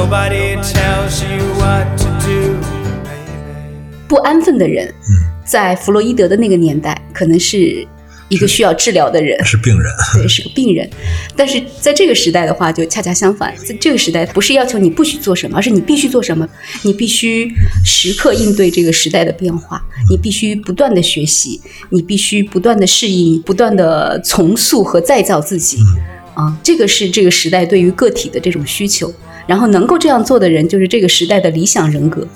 Nobody tells you what to do. 不安分的人，在弗洛伊德的那个年代，可能是一个需要治疗的人，是病人。对，是个病人。但是在这个时代的话，就恰恰相反，在这个时代，不是要求你不许做什么，而是你必须做什么，你必须时刻应对这个时代的变化，你必须不断的学习，你必须不断的适应，不断的重塑和再造自己。啊，这个是这个时代对于个体的这种需求。然后能够这样做的人，就是这个时代的理想人格。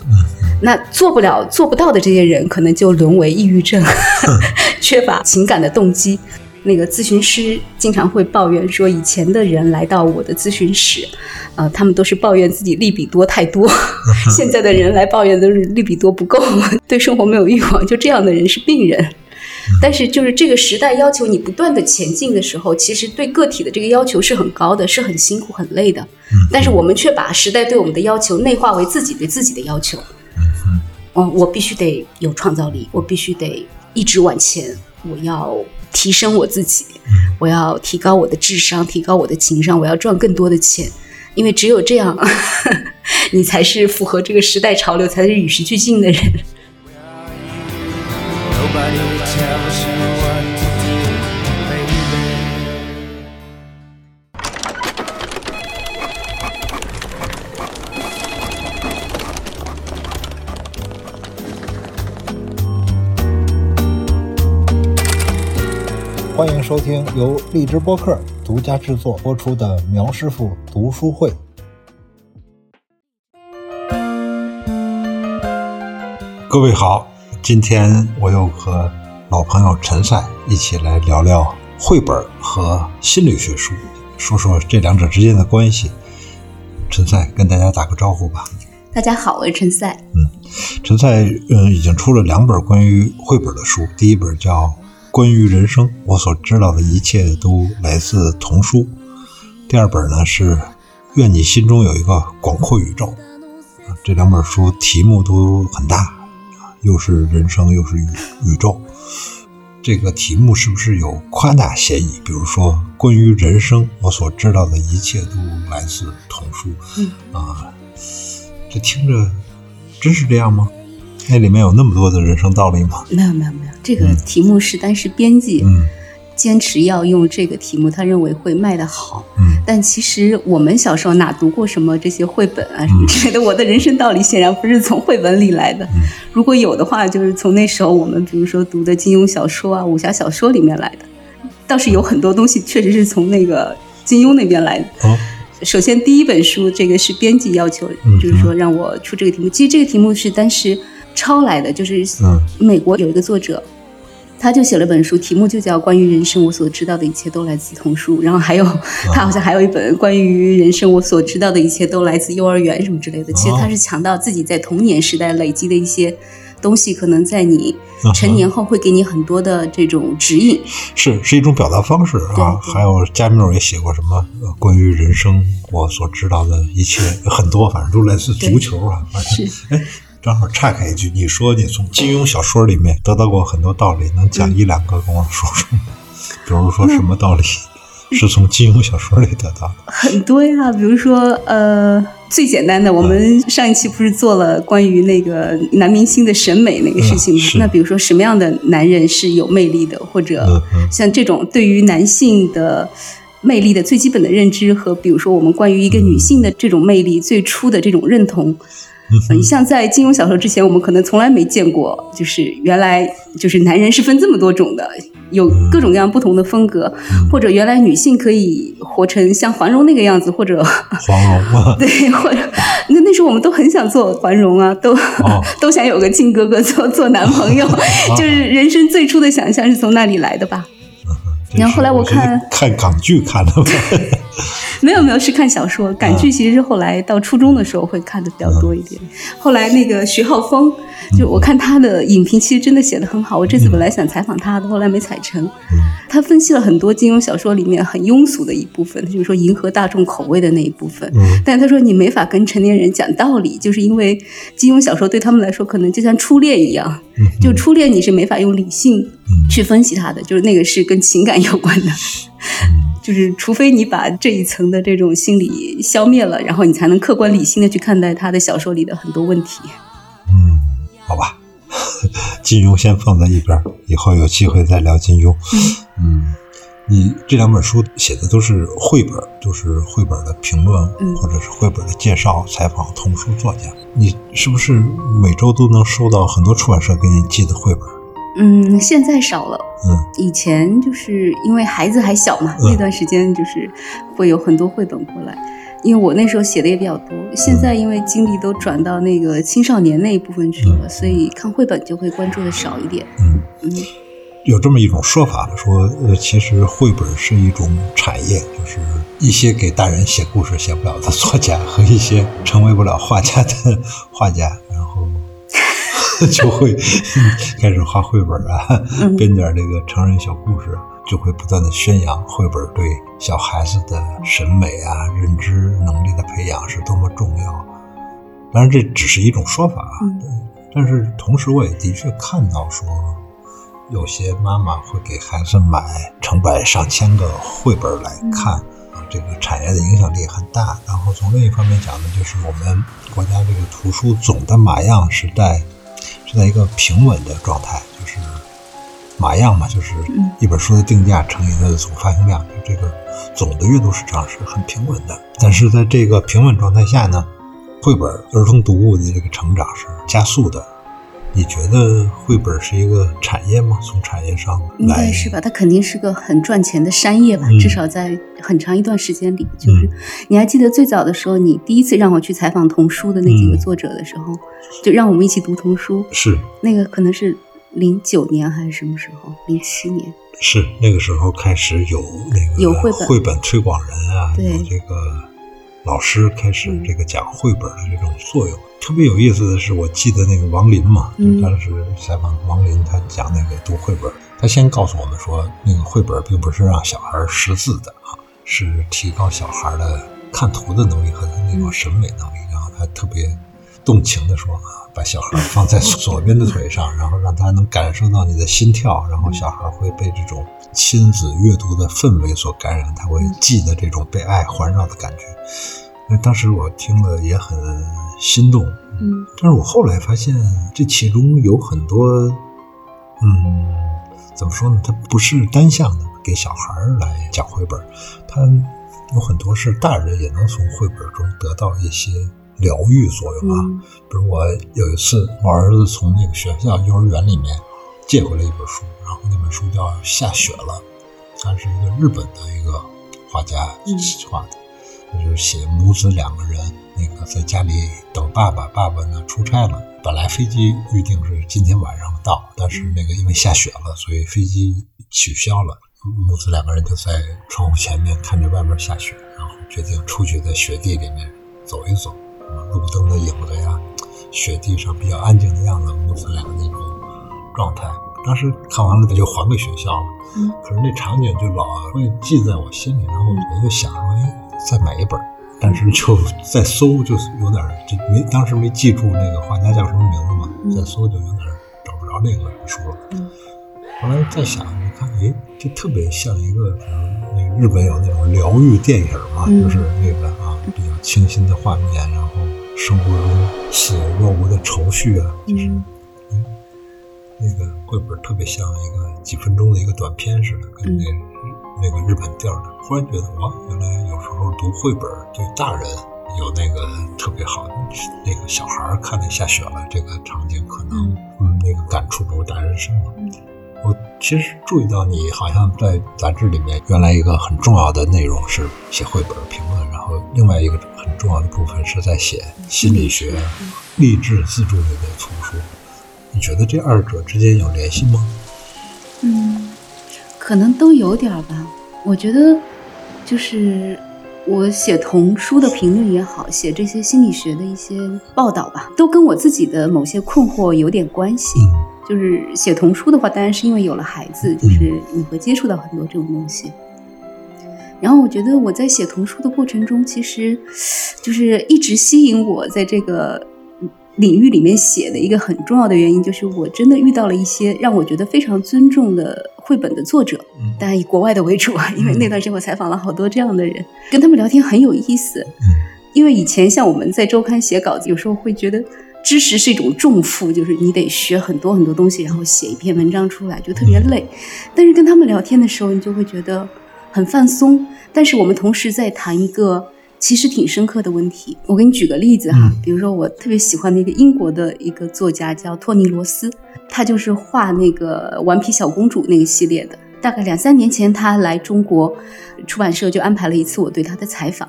那做不了、做不到的这些人，可能就沦为抑郁症，缺乏情感的动机。那个咨询师经常会抱怨说，以前的人来到我的咨询室，呃，他们都是抱怨自己利比多太多；现在的人来抱怨都是利比多不够，对生活没有欲望。就这样的人是病人。但是，就是这个时代要求你不断的前进的时候，其实对个体的这个要求是很高的，是很辛苦、很累的。但是我们却把时代对我们的要求内化为自己对自己的要求。嗯，我必须得有创造力，我必须得一直往前，我要提升我自己，我要提高我的智商，提高我的情商，我要赚更多的钱，因为只有这样，你才是符合这个时代潮流，才是与时俱进的人。收听由荔枝播客独家制作播出的苗师傅读书会。各位好，今天我又和老朋友陈赛一起来聊聊绘本和心理学书，说说这两者之间的关系。陈赛跟大家打个招呼吧。大家好，我是陈赛。嗯陈赛嗯已经出了两本关于绘本的书，第一本叫《关于人生》，我所知道的一切都来自童书；第二本呢是《愿你心中有一个广阔宇宙》。啊这两本书题目都很大，啊又是人生又是宇宇宙。这个题目是不是有夸大嫌疑？比如说，关于人生，我所知道的一切都来自童书。嗯啊，这听着真是这样吗？那里面有那么多的人生道理吗？没有没有没有，这个题目是当时编辑嗯坚持要用这个题目，他认为会卖得好。嗯但其实我们小时候哪读过什么这些绘本啊什么之类的？我的人生道理显然不是从绘本里来的。嗯如果有的话，就是从那时候我们比如说读的金庸小说啊、武侠小说里面来的。倒是有很多东西确实是从那个金庸那边来的。哦首先，第一本书这个是编辑要求，嗯就是说让我出这个题目。其实这个题目是当时抄来的，就是嗯美国有一个作者，他就写了本书，题目就叫《关于人生我所知道的一切都来自童书》。然后还有他好像还有一本关于人生我所知道的一切都来自幼儿园什么之类的。其实他是强调自己在童年时代累积的一些东西，可能在你成年后会给你很多的这种指引。是是一种表达方式啊。还有加缪也写过什么呃关于人生我所知道的一切很多，反正都来自足球啊。反正是哎，正好岔开一句，你说你从金庸小说里面得到过很多道理，能讲一两个跟我说说吗？比如说什么道理是从金庸小说里得到的？很多呀，比如说呃，最简单的，我们上一期不是做了关于那个男明星的审美那个事情吗？嗯那比如说什么样的男人是有魅力的，或者像这种对于男性的。魅力的最基本的认知和，比如说我们关于一个女性的这种魅力最初的这种认同，嗯，像在金庸小说之前，我们可能从来没见过，就是原来就是男人是分这么多种的，有各种各样不同的风格，或者原来女性可以活成像黄蓉那个样子，或者黄蓉啊，对，或者那那时候我们都很想做黄蓉啊，都、哦都想有个靖哥哥做做男朋友，就是人生最初的想象是从那里来的吧？真然后后来是我我看看港剧看的吧。没有没有，是看小说，港剧其实是后来到初中的时候会看的比较多一点。后来那个徐浩峰，就我看他的影评，其实真的写的很好。我这次本来想采访他的，后来没采成。他分析了很多金庸小说里面很庸俗的一部分，就是说迎合大众口味的那一部分。嗯但他说你没法跟成年人讲道理，就是因为金庸小说对他们来说可能就像初恋一样，就初恋你是没法用理性去分析它的，就是那个是跟情感有关的。就是除非你把这一层的这种心理消灭了，然后你才能客观理性的去看待他的小说里的很多问题。嗯，好吧，金庸先放在一边，以后有机会再聊金庸。嗯，你这两本书写的都是绘本，就是绘本的评论，嗯或者是绘本的介绍、采访童书作家。你是不是每周都能收到很多出版社给你寄的绘本？嗯，现在少了。嗯以前就是因为孩子还小嘛，嗯那段时间就是会有很多绘本过来。因为我那时候写的也比较多，现在因为精力都转到那个青少年那一部分去了，嗯所以看绘本就会关注的少一点。嗯。嗯有这么一种说法，说呃，其实绘本是一种产业，就是一些给大人写故事写不了的作家和一些成为不了画家的 画家，就会开始画绘本啊，嗯编点这个成人小故事，就会不断的宣扬绘本对小孩子的审美啊、认知能力的培养是多么重要。当然，这只是一种说法啊，嗯但是同时我也的确看到说。有些妈妈会给孩子买成百上千个绘本来看，啊，这个产业的影响力很大。然后从另一方面讲呢，就是我们国家这个图书总的码样是在是在一个平稳的状态，就是码样嘛，就是嗯一本书的定价乘以它的总发行量，就这个总的阅读市场是很平稳的。但是在这个平稳状态下呢，绘本儿童读物的这个成长是加速的。你觉得绘本是一个产业吗？从产业上应该是吧？它肯定是个很赚钱的商业吧，嗯至少在很长一段时间里，就是、你还记得最早的时候，你第一次让我去采访童书的那几个嗯作者的时候，就让我们一起读童书，是那个可能是零九年还是什么时候？零七年。是那个时候开始有那个有绘本绘本推广人啊，对有这个老师开始嗯这个讲绘本的这种作用。特别有意思的是，我记得那个王林嘛，嗯当时采访王林，他讲那个读绘本，他先告诉我们说，那个绘本并不是让小孩识字的啊，是提高小孩的看图的能力和他那种审美能力。然后他特别动情的说啊，把小孩放在左边的腿上，然后让他能感受到你的心跳，然后小孩会被这种亲子阅读的氛围所感染，他会记得这种被爱环绕的感觉。那当时我听了也很心动，嗯但是我后来发现这其中有很多，嗯，怎么说呢？它不是单向的给小孩来讲绘本，它有很多是大人也能从绘本中得到一些疗愈作用啊。嗯比如我有一次，我儿子从那个学校幼儿园里面借回来一本书，然后那本书叫《下雪了》，它是一个日本的一个画家嗯画的，就是写母子两个人那个在家里等爸爸，爸爸呢出差了，本来飞机预定是今天晚上到，但是那个因为下雪了，所以飞机取消了。母子两个人就在窗户前面看着外面下雪，然后决定出去在雪地里面走一走，路灯的影子呀，雪地上比较安静的样子，母子俩的那种状态。当时看完了，就还给学校了。嗯可是那场景就老会记在我心里，然后我就想说，哎，再买一本儿，但是就再搜，就是有点儿就没当时没记住那个画家叫什么名字嘛，嗯再搜就有点儿找不着那个书了。嗯后来再想，你看，哎，这特别像一个，比如那个日本有那种疗愈电影嘛，嗯就是那个啊比较清新的画面，然后生活中似有若无的愁绪啊，就是。嗯嗯那个绘本特别像一个几分钟的一个短片似的，跟那、那个日本调的。忽然觉得哇，原来有时候读绘本对大人有那个特别好的，那个小孩看见下雪了这个场景，可能嗯那个感触不如大人深嘛。嗯我其实注意到你好像在杂志里面，原来一个很重要的内容是写绘本评论，然后另外一个很重要的部分是在写心理学、励志自助类的丛书。你觉得这二者之间有联系吗？嗯，可能都有点吧。我觉得就是我写童书的评论也好，写这些心理学的一些报道吧，都跟我自己的某些困惑有点关系。嗯就是写童书的话，当然是因为有了孩子，就是你会接触到很多这种东西。然后我觉得我在写童书的过程中，其实就是一直吸引我在这个领域里面写的一个很重要的原因，就是我真的遇到了一些让我觉得非常尊重的绘本的作者，嗯当然以国外的为主啊，因为那段时间我采访了好多这样的人，跟他们聊天很有意思。嗯因为以前像我们在周刊写稿子，有时候会觉得知识是一种重负，就是你得学很多很多东西，然后写一篇文章出来，就特别累。但是跟他们聊天的时候，你就会觉得很放松。但是我们同时在谈一个其实挺深刻的问题。我给你举个例子哈，嗯比如说我特别喜欢的一个英国的一个作家叫托尼罗斯，他就是画那个顽皮小公主那个系列的。大概两三年前，他来中国，出版社就安排了一次我对他的采访。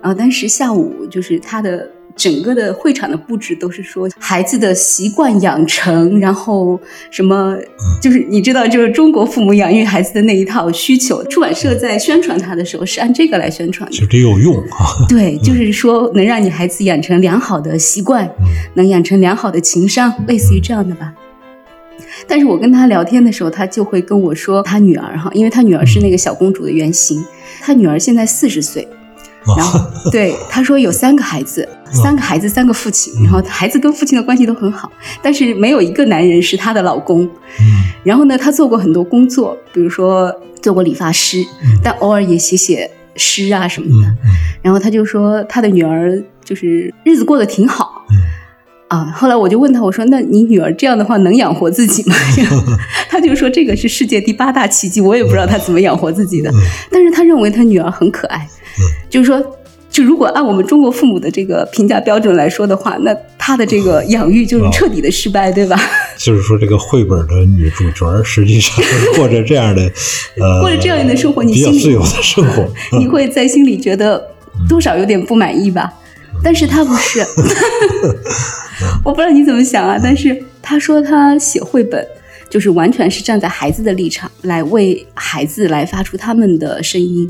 然后当时下午就是他的整个的会场的布置都是说孩子的习惯养成，然后什么，就是你知道，就是中国父母养育孩子的那一套需求。出版社在宣传他的时候是按这个来宣传的其。实这有用啊。对，就是说能让你孩子养成良好的习惯，能养成良好的情商，类似于这样的吧。但是我跟他聊天的时候，他就会跟我说他女儿哈，因为他女儿是那个小公主的原型，他女儿现在四十岁，然后对他说有三个孩子，三个孩子三个父亲，然后孩子跟父亲的关系都很好，但是没有一个男人是她的老公。嗯然后呢，他做过很多工作，比如说做过理发师，但偶尔也写写诗啊什么的。嗯然后他就说他的女儿就是日子过得挺好。嗯啊，后来我就问他，我说：“那你女儿这样的话能养活自己吗？” 他就说：“这个是世界第八大奇迹，我也不知道他怎么养活自己的。”但是他认为他女儿很可爱，就是说，就如果按我们中国父母的这个评价标准来说的话，那他的这个养育就是 彻底的失败，对吧？就是说这个绘本的女主角实际上是过着这样的呃过着这样的生活你心里比较自由的生活。你会在心里觉得多少有点不满意吧？但是他不是，我不知道你怎么想啊。但是他说他写绘本，就是完全是站在孩子的立场来为孩子来发出他们的声音。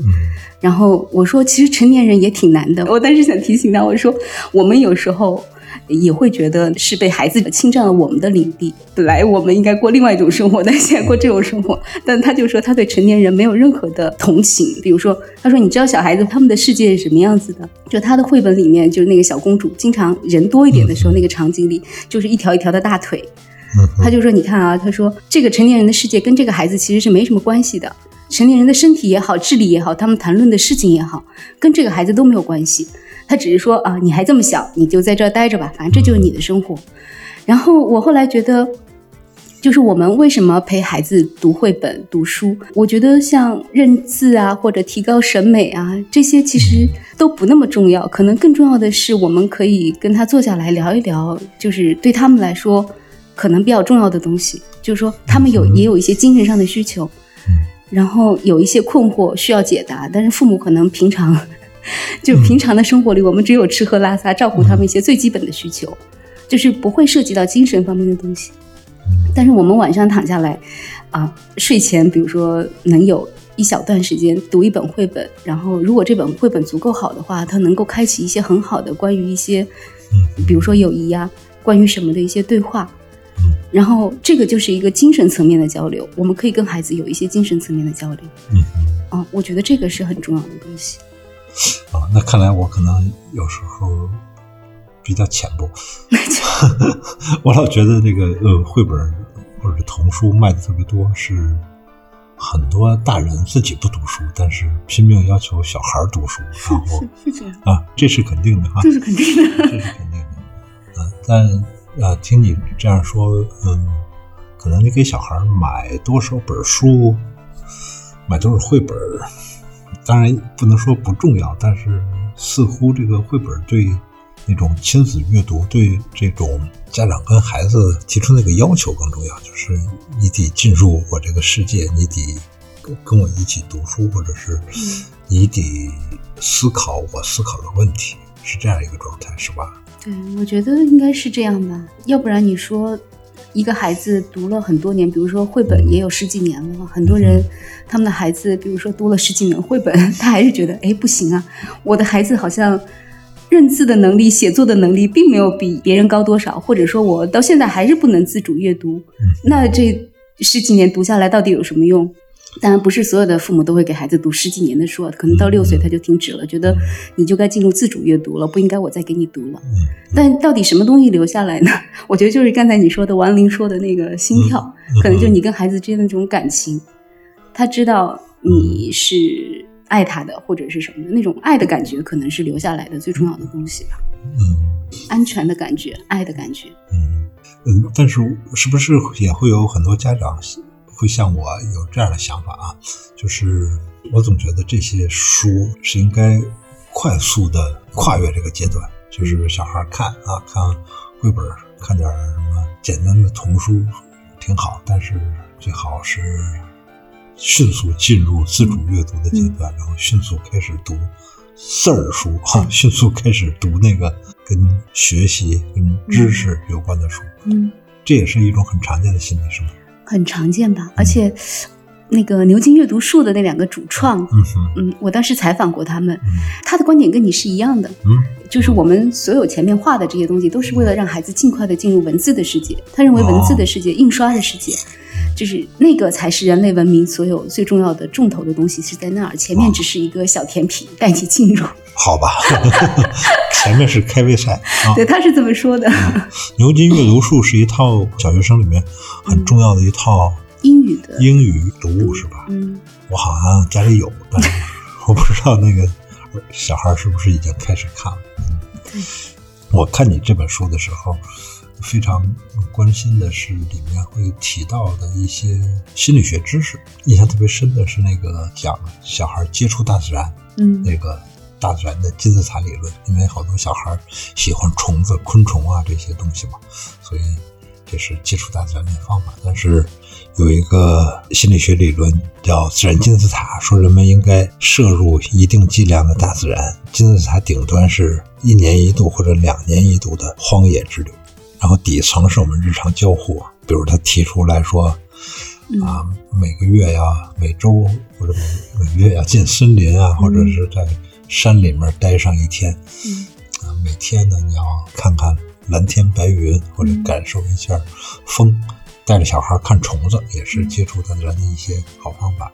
然后我说，其实成年人也挺难的。我当时想提醒他，我说我们有时候。也会觉得是被孩子侵占了我们的领地。本来我们应该过另外一种生活，但现在过这种生活。但他就说他对成年人没有任何的同情。比如说，他说你知道小孩子他们的世界是什么样子的？就他的绘本里面，就是那个小公主，经常人多一点的时候，那个场景里就是一条一条的大腿。他就说你看啊，他说这个成年人的世界跟这个孩子其实是没什么关系的。成年人的身体也好，智力也好，他们谈论的事情也好，跟这个孩子都没有关系。他只是说啊，你还这么小，你就在这儿待着吧，反正这就是你的生活。然后我后来觉得，就是我们为什么陪孩子读绘本、读书？我觉得像认字啊，或者提高审美啊，这些其实都不那么重要。可能更重要的是，我们可以跟他坐下来聊一聊，就是对他们来说可能比较重要的东西。就是说，他们有也有一些精神上的需求，然后有一些困惑需要解答，但是父母可能平常。就平常的生活里，我们只有吃喝拉撒，照顾他们一些最基本的需求，就是不会涉及到精神方面的东西。但是我们晚上躺下来，啊，睡前比如说能有一小段时间读一本绘本，然后如果这本绘本足够好的话，它能够开启一些很好的关于一些，比如说友谊呀、关于什么的一些对话。然后这个就是一个精神层面的交流，我们可以跟孩子有一些精神层面的交流。嗯啊，我觉得这个是很重要的东西。啊，那看来我可能有时候比较浅薄。我老觉得这个呃，绘本或者童书卖的特别多，是很多大人自己不读书，但是拼命要求小孩读书，然后 是这样，啊，这是肯定的哈，这是肯定的。这是肯定的。啊，但啊，听你这样说，嗯，可能你给小孩买多少本书，买多少绘本，当然不能说不重要，但是似乎这个绘本对那种亲子阅读，对这种家长跟孩子提出那个要求更重要，就是你得进入我这个世界，你得跟跟我一起读书，或者是你得思考我思考的问题，是这样一个状态，是吧？对，我觉得应该是这样吧，要不然你说一个孩子读了很多年，比如说绘本也有十几年了，很多人他们的孩子，比如说读了十几年绘本，他还是觉得哎不行啊，我的孩子好像认字的能力、写作的能力并没有比别人高多少，或者说我到现在还是不能自主阅读，那这十几年读下来到底有什么用？当然，不是所有的父母都会给孩子读十几年的书，可能到六岁他就停止了，觉得你就该进入自主阅读了，不应该我再给你读了。但到底什么东西留下来呢？我觉得就是刚才你说的王林说的那个心跳，可能就你跟孩子之间的这种感情。他知道你是爱他的，或者是什么的那种爱的感觉，可能是留下来的最重要的东西吧。嗯安全的感觉，爱的感觉。嗯嗯，但是是不是也会有很多家长会像我有这样的想法啊？就是我总觉得这些书是应该快速的跨越这个阶段，就是小孩看啊，看绘本，看点什么简单的童书挺好，但是最好是迅速进入自主阅读的阶段，然后迅速开始读字儿书哈、迅速开始读那个跟学习、跟知识有关的书。嗯，这也是一种很常见的心理，是吗？很常见吧？而且那个牛津阅读树的那两个主创，嗯，嗯，我当时采访过他们，嗯他的观点跟你是一样的。嗯就是我们所有前面画的这些东西，都是为了让孩子尽快的进入文字的世界。他认为文字的世界、印刷的世界，就是那个才是人类文明所有最重要的重头的东西是在那儿，前面只是一个小甜品带你进入。好吧，前面是开胃菜啊。对，他是这么说的。牛津阅读术是一套小学生里面很重要的一套英语的，英语读物，是吧？嗯，我好像家里有，但是我不知道那个小孩是不是已经开始看了。嗯，我看你这本书的时候，非常关心的是里面会提到的一些心理学知识。印象特别深的是那个讲小孩接触大自然，嗯那个大自然的金字塔理论，因为好多小孩喜欢虫子、昆虫啊这些东西嘛，所以这是接触大自然的方法。但是有一个心理学理论叫自然金字塔，说人们应该摄入一定剂量的大自然，金字塔顶端是一年一度或者两年一度的荒野之旅，然后底层是我们日常交互，比如他提出来说。啊，每个月呀，每周或者每每月要进森林啊，或者是在山里面待上一天。嗯啊，每天呢，你要看看蓝天白云，或者感受一下风。带着小孩看虫子，也是接触大自然的一些好方法。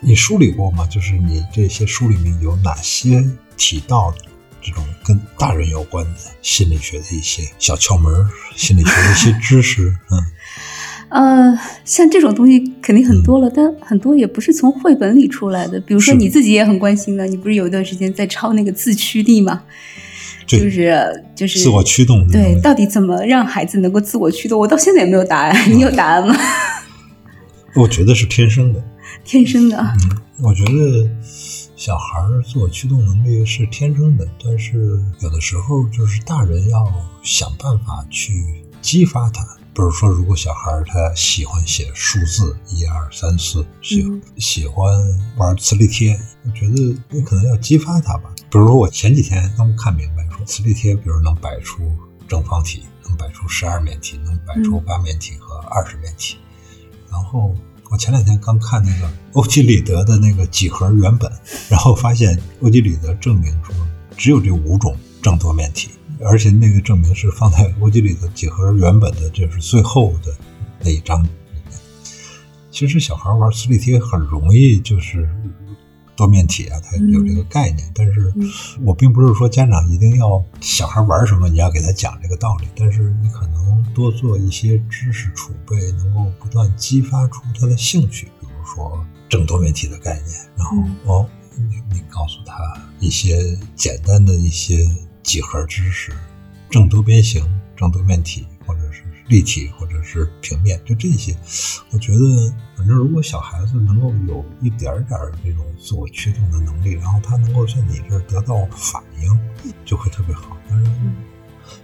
你梳理过吗？就是你这些书里面有哪些提到这种跟大人有关的心理学的一些小窍门、心理学的一些知识？嗯。呃，像这种东西肯定很多了，但很多也不是从绘本里出来的。比如说你自己也很关心的，你不是有一段时间在抄那个自驱力吗？就是就是自我驱动对，到底怎么让孩子能够自我驱动？我到现在也没有答案，你有答案吗？我觉得是天生的。天生的，嗯，我觉得小孩儿自我驱动能力是天生的，但是有的时候就是大人要想办法去激发他。比如说，如果小孩儿他喜欢写数字一二三四，喜、嗯喜欢玩磁力贴，我觉得你可能要激发他吧。比如说，我前几天刚看明白，说磁力贴，比如能摆出正方体，能摆出十二面体，能摆出嗯八面体和二十面体。然后我前两天刚看那个欧几里得的那个几何原本，然后发现欧几里得证明说只有这五种正多面体，而且那个证明是放在欧几里得几何原本的，就是最后的那一章里面。其实小孩玩磁力贴很容易就是多面体啊，他有这个概念，但是嗯。我并不是说家长一定要小孩玩什么你要给他讲这个道理，但是你可能多做一些知识储备，能够不断激发出他的兴趣，比如说正多面体的概念，然后、嗯。哦，你你告诉他一些简单的一些几何知识，正多边形、正多面体，立体，或者是平面，就这些，我觉得，反正如果小孩子能够有一点点这种自我驱动的能力，然后他能够在你这儿得到反应，就会特别好。但是，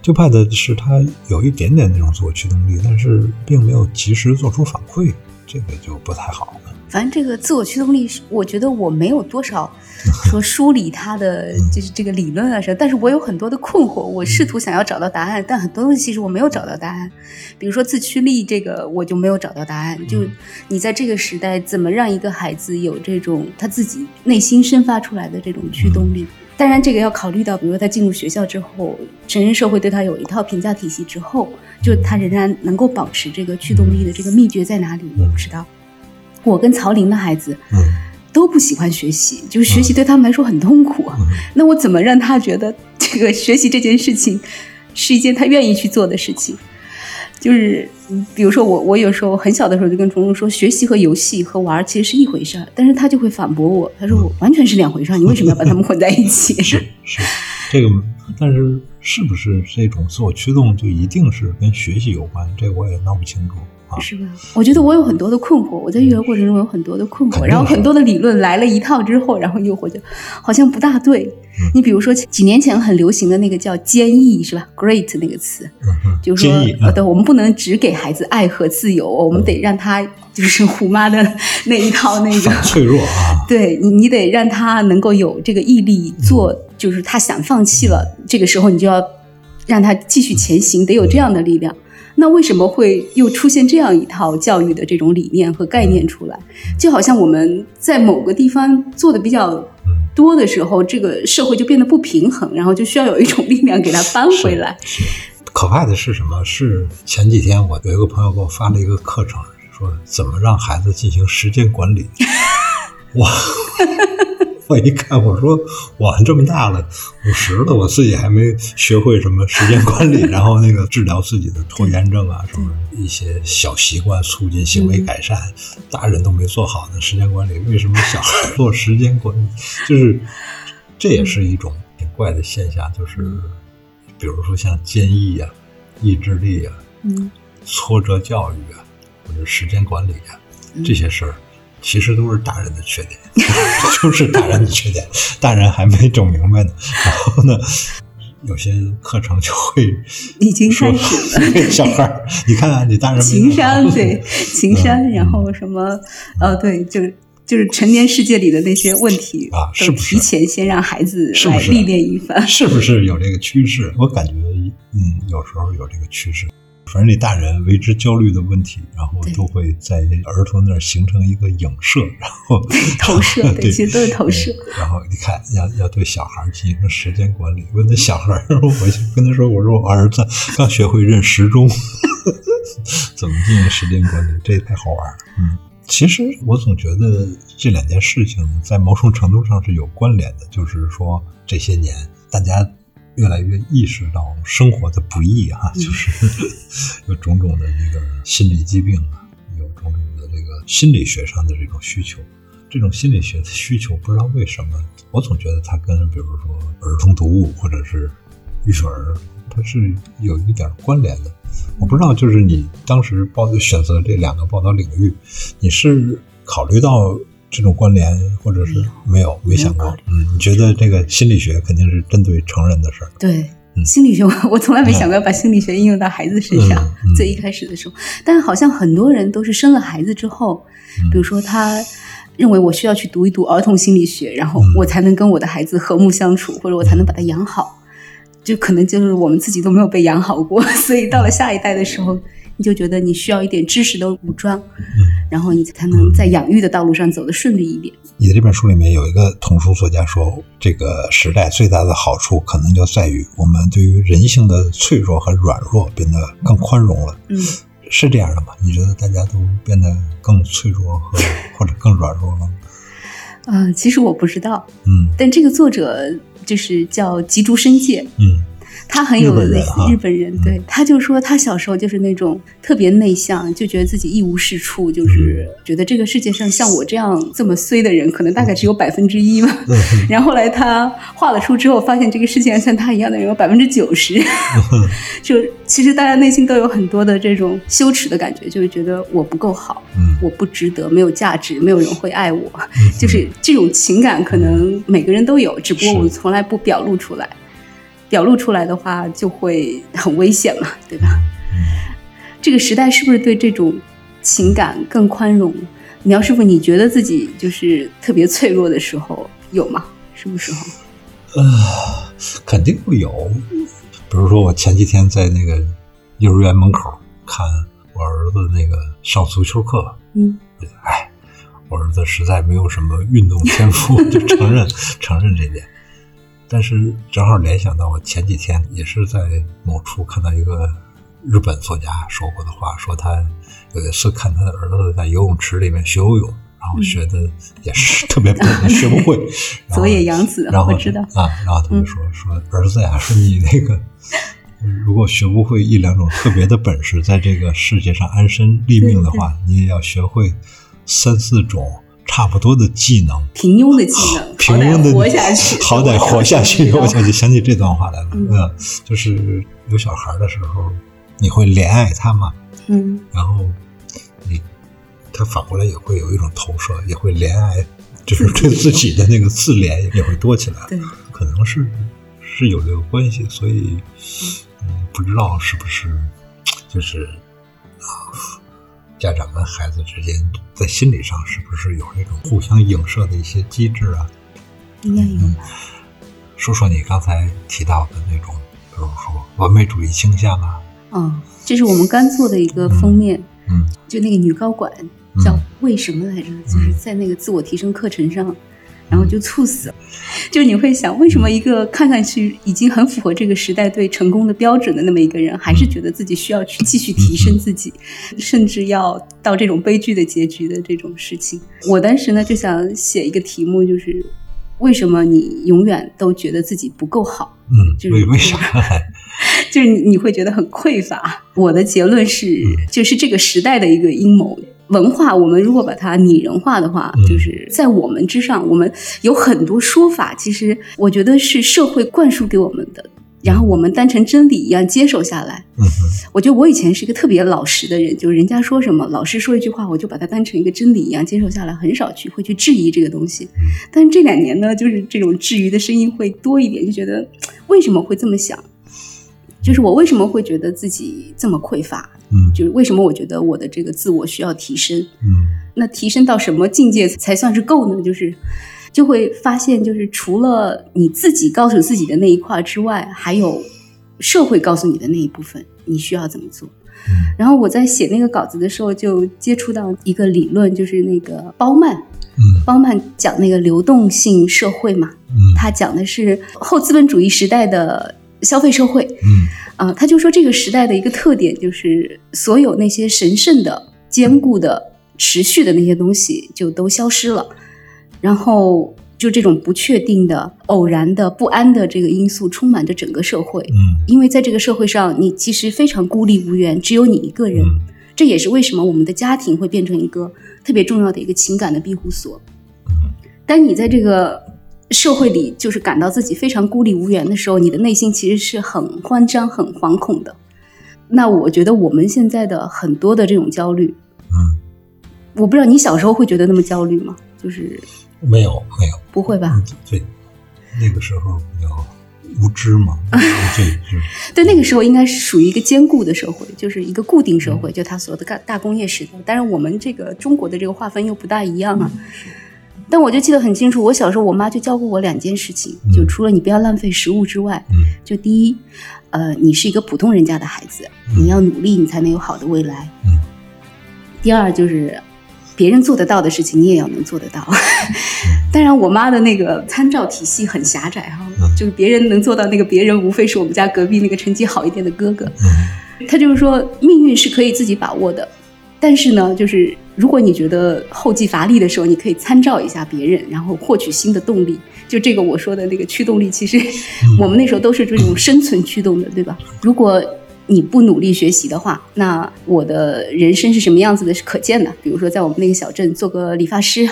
就怕的是他有一点点那种自我驱动力，但是并没有及时做出反馈，这个就不太好了。反正这个自我驱动力是，我觉得我没有多少说梳理它的 就是这个理论啊什么，但是我有很多的困惑，我试图想要找到答案，但很多东西其实我没有找到答案。比如说自驱力这个，我就没有找到答案。就你在这个时代，怎么让一个孩子有这种他自己内心生发出来的这种驱动力？当然，这个要考虑到，比如说他进入学校之后，成人社会对他有一套评价体系之后，就他仍然能够保持这个驱动力的这个秘诀在哪里？我不知道。我跟曹林的孩子嗯都不喜欢学习，就是学习对他们来说很痛苦。嗯那我怎么让他觉得这个学习这件事情是一件他愿意去做的事情？就是嗯比如说我，我有时候很小的时候就跟虫虫说，学习和游戏和玩儿其实是一回事儿，但是他就会反驳我，他说我完全是两回事儿，你为什么要把他们混在一起？是是，这个，但是是不是这种自我驱动就一定是跟学习有关？这我也闹不清楚啊。是吧？我觉得我有很多的困惑，我在育儿过程中有很多的困惑，然后很多的理论来了一套之后，然后又回去好像不大对。嗯你比如说几年前很流行的那个叫坚毅，是吧？Great 那个词，嗯，就是说呃，对，我们不能只给孩子爱和自由，我们得让他就是虎妈的那一套那个 脆弱啊，对你，你得让他能够有这个毅力做，就是他想放弃了，这个时候你就要让他继续前行，得有这样的力量。那为什么会又出现这样一套教育的这种理念和概念出来？就好像我们在某个地方做的比较多的时候，这个社会就变得不平衡，然后就需要有一种力量给它搬回来。是。可怕的是什么？是前几天我有一个朋友给我发了一个课程，说怎么让孩子进行时间管理。哇！我一看，我说我这么大了，五十了，我自己还没学会什么时间管理，然后那个治疗自己的拖延症啊，什么一些小习惯促进行为改善，大人都没做好的时间管理，为什么小孩做时间管理？就是这也是一种挺怪的现象，就是比如说像坚毅啊、意志力啊、嗯。挫折教育啊，或者时间管理啊这些事儿，其实都是大人的缺点，就是大人的缺点，大人还没整明白呢。然后呢，有些课程就会已经开始了。小孩儿，你看啊，你大人情商对情商，嗯然后什么呃对，就是就是成年世界里的那些问题啊是都不是提前先让孩子是不是来历练一番。是不是有这个趋势？我感觉，嗯，有时候有这个趋势。反正你大人为之焦虑的问题，然后都会在儿童那儿形成一个影射，然后投 射对对，其实都是投射然后你看，要要对小孩进行时间管理。问那小孩儿，我就跟他说：“我说我儿子刚学会认时钟，怎么进行时间管理？这也太好玩了。”嗯，其实我总觉得这两件事情在某种程度上是有关联的，就是说这些年大家越来越意识到生活的不易啊，嗯就是 有种种的这个心理疾病啊，有种种的这个心理学上的这种需求。这种心理学的需求，不知道为什么，我总觉得它跟比如说儿童读物或者是育儿，它是有一点关联的。我不知道，就是你当时报选择这两个报道领域，你是考虑到这种关联，或者是没有没想过你觉得这个心理学肯定是针对成人的事儿。对。嗯心理学，我我从来没想过要把心理学应用到孩子身上。嗯嗯最一开始的时候，但是好像很多人都是生了孩子之后，嗯比如说他认为我需要去读一读儿童心理学，然后嗯我才能跟我的孩子和睦相处，或者我才能把他养好。就可能就是我们自己都没有被养好过，所以到了下一代的时候，你就觉得你需要一点知识的武装，嗯然后你才能在养育的道路上走得顺利一点。你的这本书里面有一个童书作家说，这个时代最大的好处可能就在于我们对于人性的脆弱和软弱变得更宽容了。嗯，是这样的吗？你觉得大家都变得更脆弱和或者更软弱了吗？啊、其实我不知道，嗯但这个作者就是叫吉竹伸介，嗯他很有日本人类似日本人，对，他就说他小时候就是那种特别内向，就觉得自己一无是处，就是觉得这个世界上像我这样这么衰的人，可能大概只有百分之一吧。嗯。然后后来他画了书之后，发现这个世界上像他一样的人有百分之九十，就其实大家内心都有很多的这种羞耻的感觉，就是觉得我不够好，嗯。我不值得，没有价值，没有人会爱我，嗯。就是这种情感可能每个人都有，只不过我们从来不表露出来。表露出来的话，就会 很危险嘛，对吧？这个时代是不是对这种情感更宽容？苗师傅，你觉得自己就是特别脆弱的时候有吗？什么时候？呃，肯定会有。比如说，我前几天在那个幼儿园门口看我儿子那个上足球课，嗯哎，我儿子实在没有什么运动天赋，就承认 承认这点。但是正好联想到我前几天也是在某处看到一个日本作家说过的话，说他有一次看他的儿子在游泳池里面学游泳，然后学的也是特别笨，学不会。然后佐野洋子然后我知道啊，然后他就说说儿子呀，说你那个如果学不会一两种特别的本事，在这个世界上安身立命的话，你也要学会三四种差不多的技能。平庸的技能，平庸的活下去，好歹活下去。我想就想起这段话来了。嗯嗯，就是有小孩的时候，你会怜爱他嘛，嗯然后你他反过来也会有一种投射，也会怜爱，就是对自己的那个自怜也会多起来。对，可能是是有这个关系，所以嗯，不知道是不是就是啊，家长跟孩子之间在心理上是不是有这种互相影射的一些机制啊？应该有吧。说说你刚才提到的那种，比如说完美主义倾向啊，嗯，这是我们刚做的一个封面，嗯就那个女高管叫为什么来着？就是在那个自我提升课程上，然后就猝死了。就是你会想，为什么一个看上去已经很符合这个时代对成功的标准的那么一个人，还是觉得自己需要去继续提升自己，甚至要到这种悲剧的结局的这种事情？我当时呢就想写一个题目，就是为什么你永远都觉得自己不够好？嗯，就是为为啥？就是你你会觉得很匮乏。我的结论是，就是这个时代的一个阴谋。文化，我们如果把它拟人化的话，嗯就是在我们之上，我们有很多说法，其实我觉得是社会灌输给我们的，然后我们当成真理一样接受下来。我觉得我以前是一个特别老实的人，就是人家说什么，老师说一句话，我就把它当成一个真理一样接受下来，很少去会去质疑这个东西。但是这两年呢，就是这种质疑的声音会多一点，就觉得为什么会这么想？就是我为什么会觉得自己这么匮乏？嗯就是为什么我觉得我的这个自我需要提升？嗯那提升到什么境界才算是够呢？就是就会发现，就是除了你自己告诉自己的那一块之外，还有社会告诉你的那一部分，你需要怎么做。嗯然后我在写那个稿子的时候，就接触到一个理论，就是那个包曼，嗯包曼讲那个流动性社会嘛，嗯他讲的是后资本主义时代的消费社会。嗯啊，他就说这个时代的一个特点就是，所有那些神圣的、坚固的、持续的那些东西就都消失了，然后就这种不确定的、偶然的、不安的这个因素充满着整个社会。嗯因为在这个社会上，你其实非常孤立无援，只有你一个人。嗯这也是为什么我们的家庭会变成一个特别重要的一个情感的庇护所。嗯当你在这个社会里就是感到自己非常孤立无援的时候，你的内心其实是很慌张、很惶恐的。那我觉得我们现在的很多的这种焦虑，嗯，我不知道你小时候会觉得那么焦虑吗？就是没有没有，不会吧？嗯对，那个时候比较无知嘛，对，那个时候应该是属于一个坚固的社会，就是一个固定社会，就它所有的大大工业时代。但是，我们这个中国的这个划分又不大一样啊。但我就记得很清楚，我小时候我妈就教过我两件事情，就除了你不要浪费食物之外，嗯就第一，呃，你是一个普通人家的孩子，你要努力，你才能有好的未来。嗯第二就是，别人做得到的事情，你也要能做得到。当然，我妈的那个参照体系很狭窄哈，嗯就是别人能做到那个别人，无非是我们家隔壁那个成绩好一点的哥哥。嗯他就是说，命运是可以自己把握的，但是呢，就是如果你觉得后继乏力的时候，你可以参照一下别人，然后获取新的动力。就这个我说的那个驱动力，其实 我们那时候都是这种生存驱动的，对吧？如果你不努力学习的话，那我的人生是什么样子的，是可见的。比如说，在我们那个小镇做个理发师，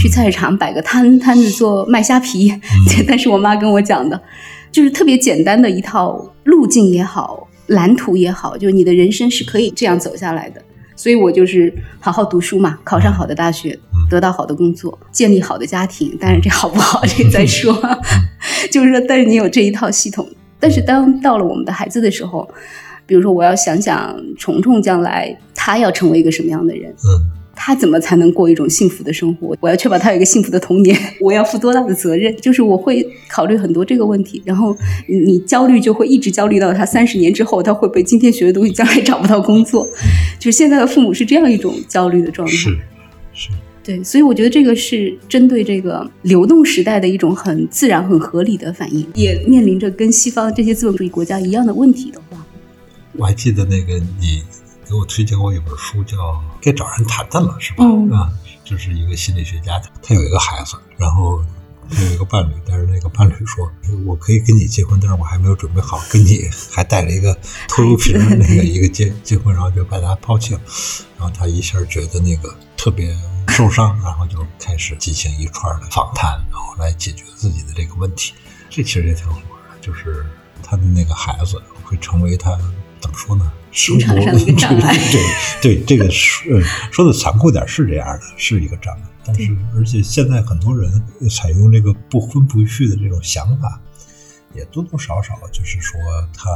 去菜市场摆个摊摊子做卖虾皮，但是我妈跟我讲的，就是特别简单的一套路径也好，蓝图也好，就是你的人生是可以这样走下来的。所以我就是好好读书嘛，考上好的大学，得到好的工作，建立好的家庭。但是这好不好 这再说，就是说，但是你有这一套系统。但是当到了我们的孩子的时候，比如说我要想想虫虫将来他要成为一个什么样的人，嗯他怎么才能过一种幸福的生活？我要确保他有一个幸福的童年，我要负多大的责任？就是我会考虑很多这个问题，然后你你焦虑就会一直焦虑到他三十年之后，他会不会今天学的东西将来找不到工作？就是现在的父母是这样一种焦虑的状态。是是，对，所以我觉得这个是针对这个流动时代的一种很自然、很合理的反应，也面临着跟西方这些资本主义国家一样的问题的话，我还记得那个你给我推荐过一本书，叫《该找人谈谈了》，是吧？嗯啊，就是一个心理学家，他有一个孩子，然后他有一个伴侣，但是那个伴侣说：“我可以跟你结婚，但是我还没有准备好跟你还带着一个拖油瓶的那个一个结结婚，然后就把他抛弃了。然后他一下觉得那个特别受伤，然后就开始进行一串的访谈，然后来解决自己的这个问题。这其实也挺好玩的，就是他的那个孩子会成为他怎么说呢？情场上的一个障碍对对，这个说呃说的残酷点是这样的，是一个障碍。但是而且现在很多人采用这个不婚不育的这种想法，也多多少少就是说他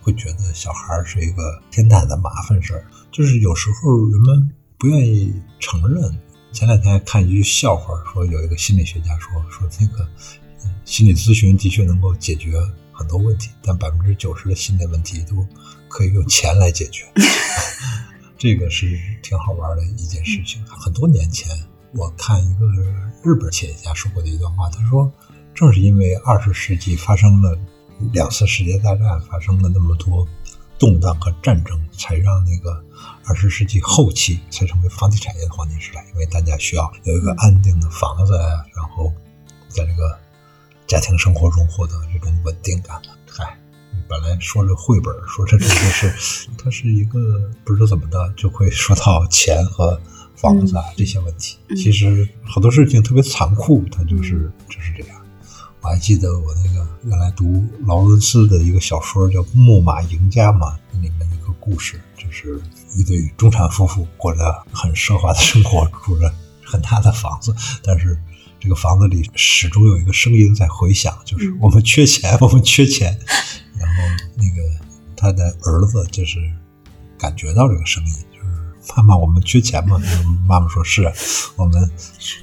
会觉得小孩是一个天大的麻烦事儿。就是有时候人们不愿意承认。前两天还看一句笑话，说有一个心理学家说说那个嗯心理咨询的确能够解决很多问题，但百分之九十的心理问题都可以用钱来解决。这个是挺好玩的一件事情。很多年前，我看一个日本企业家说过的一段话，他说，正是因为二十世纪发生了两次世界大战，发生了那么多动荡和战争，才让那个二十世纪后期才成为房地产业的黄金时代，因为大家需要有一个安定的房子呀，然后在这个家庭生活中获得这种稳定感。嗨，你本来说着绘本，说着这些事，它是一个不知道怎么的就会说到钱和房子啊、这些问题。其实好多事情特别残酷，它就是就是这样。我还记得我那个原来读劳伦斯的一个小说叫《木马赢家》嘛，里面一个故事就是一对中产夫妇过着很奢华的生活，住着很大的房子，但是这个房子里始终有一个声音在回响，就是我们缺钱，我们缺钱。然后那个他的儿子就是感觉到这个声音，就是妈妈，我们缺钱吗？妈妈说是，啊我们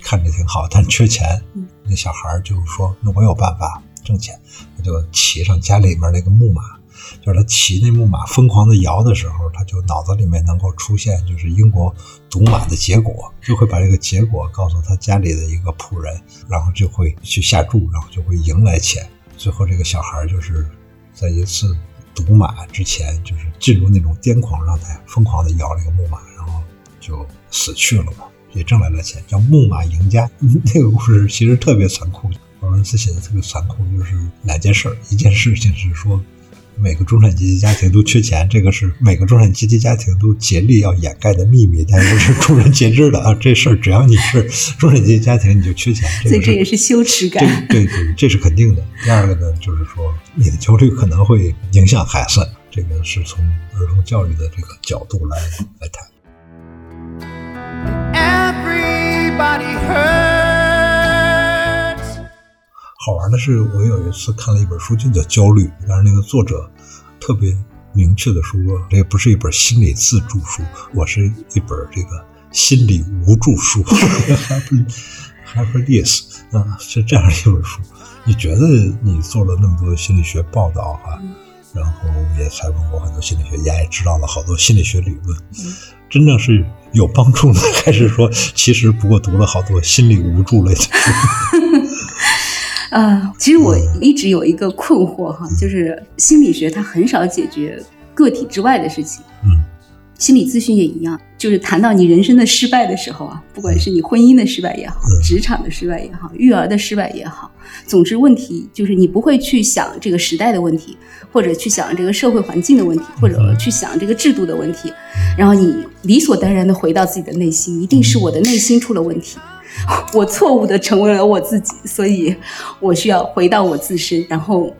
看着挺好，但缺钱。那小孩儿就说：“那我有办法挣钱。”他就骑上家里面那个木马，就是他骑那木马疯狂的摇的时候，他就脑子里面能够出现就是英国赌马的结果，就会把这个结果告诉他家里的一个仆人，然后就会去下注，然后就会赢来钱。最后这个小孩就是在一次赌马之前，就是进入那种癫狂状态，疯狂的摇这个木马，然后就死去了嘛。也挣来了钱，叫《木马赢家》。那个故事其实特别残酷，劳伦斯写的特别残酷，就是两件事儿。一件事情是说，每个中产阶级家庭都缺钱，这个是每个中产阶级家庭都竭力要掩盖的秘密，但是是众人皆知的啊。这事儿只要你是中产阶级家庭，你就缺钱，这个是所以这也是羞耻感。对对对，这是肯定的。第二个呢，就是说你的焦虑可能会影响孩子，这个是从儿童教育的这个角度来来谈。Everybody hurts. 好玩的是，我有一次看了一本书，就叫《焦虑》，但是那个作者特别明确的说，这不是一本心理自助书，我是一本这个心理无助书 （happy happiness） 啊，是这样的一本书。你觉得你做了那么多心理学报道哈、然后也采访过很多心理学家，也知道了好多心理学理论，真正是有帮助的，还是说其实不过读了好多心理无助类的书？啊，其实我一直有一个困惑哈，就是心理学它很少解决个体之外的事情。嗯。心理咨询也一样，就是谈到你人生的失败的时候啊，不管是你婚姻的失败也好，嗯。职场的失败也好，育儿的失败也好，总之问题就是你不会去想这个时代的问题，或者去想这个社会环境的问题，或者去想这个制度的问题，然后你理所当然的回到自己的内心，一定是我的内心出了问题。我错误的成为了我自己，所以我需要回到我自身，然后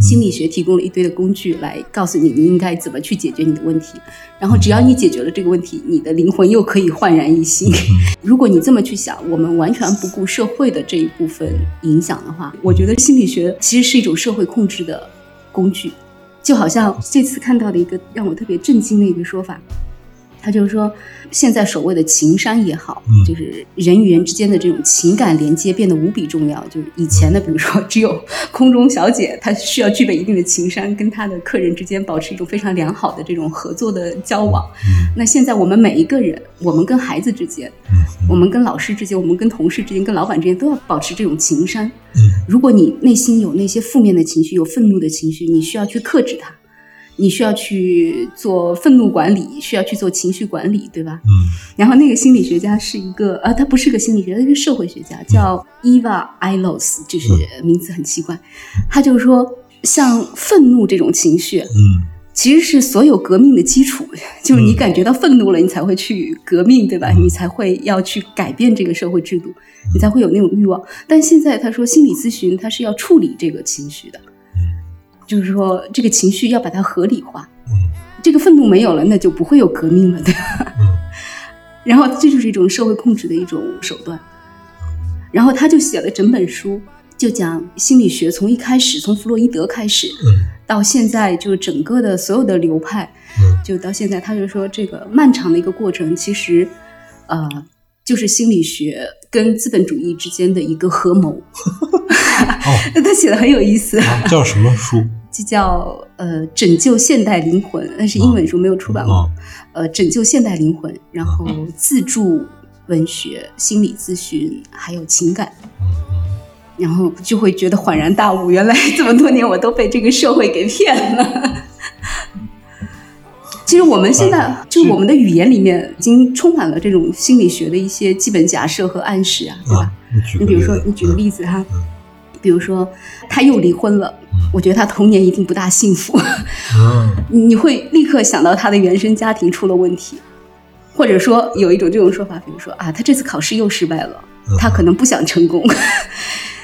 心理学提供了一堆的工具来告诉你你应该怎么去解决你的问题，然后只要你解决了这个问题，你的灵魂又可以焕然一新。如果你这么去想，我们完全不顾社会的这一部分影响的话，我觉得心理学其实是一种社会控制的工具，就好像这次看到的一个让我特别震惊的一个说法。他就是说，现在所谓的情商也好，嗯就是人与人之间的这种情感连接变得无比重要。就是以前的，比如说 只有空中小姐，她需要具备一定的情商，跟她的客人之间保持一种非常良好的这种合作的交往。嗯那现在我们每一个人，我们跟孩子之间，嗯我们跟老师之间，我们跟同事之间，跟老板之间，都要保持这种情商。嗯如果你内心有那些负面的情绪，有愤怒的情绪，你需要去克制它。你需要去做愤怒管理，需要去做情绪管理，对吧？嗯然后那个心理学家是一个，呃，他不是个心理学家，他是个社会学家，叫 Iva Ilos，，就是名字很奇怪。他就说，像愤怒这种情绪，嗯其实是所有革命的基础，就是你感觉到愤怒了，你才会去革命，对吧？嗯你才会要去改变这个社会制度，你才会有那种欲望。但现在他说，心理咨询它是要处理这个情绪的，就是说这个情绪要把它合理化。嗯这个愤怒没有了，那就不会有革命了，对吧？嗯 然后这就是一种社会控制的一种手段。然后他就写了整本书，就讲心理学从一开始，从弗洛伊德开始，嗯到现在就整个的所有的流派，嗯就到现在，他就说这个漫长的一个过程，其实，呃，就是心理学跟资本主义之间的一个合谋。哦，他写的很有意思，啊叫什么书？就叫呃拯救现代灵魂，那是英文书没有出版过。哦呃，拯救现代灵魂，然后自助文学、心理咨询，还有情感。嗯然后就会觉得恍然大悟，原来这么多年我都被这个社会给骗了。其实我们现在啊就是。我们的语言里面已经充满了这种心理学的一些基本假设和暗示啊，对吧？啊，你你比如说你举个例子哈嗯，比如说他又离婚了，我觉得他童年一定不大幸福，嗯。你会立刻想到他的原生家庭出了问题，或者说有一种这种说法，比如说啊，他这次考试又失败了，他可能不想成功，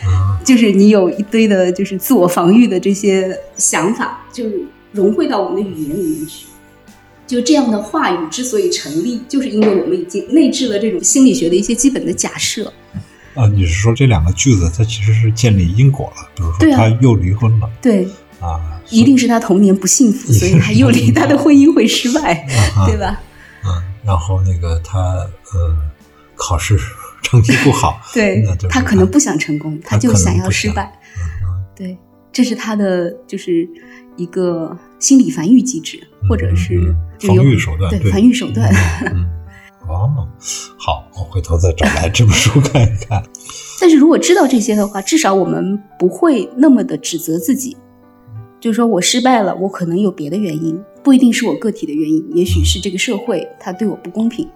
嗯。就是你有一堆的就是自我防御的这些想法，就是融汇到我们的语言里面去。就这样的话语之所以成立，就是因为我们已经内置了这种心理学的一些基本的假设。啊，你是说这两个句子它其实是建立因果了？比如说他又离婚了对，啊，一定是他童年不幸福，所以他又离他的婚姻会失败，啊对吧？嗯，然后那个他呃考试成绩不好，对他可能不想成功，他就想要失败。嗯对，这是他的就是一个心理防御机制，或者是防御手段，对对防御手段。好，我回头再找来这本书看一看。但是如果知道这些的话，至少我们不会那么的指责自己，就是说我失败了，我可能有别的原因，不一定是我个体的原因，也许是这个社会它对我不公平，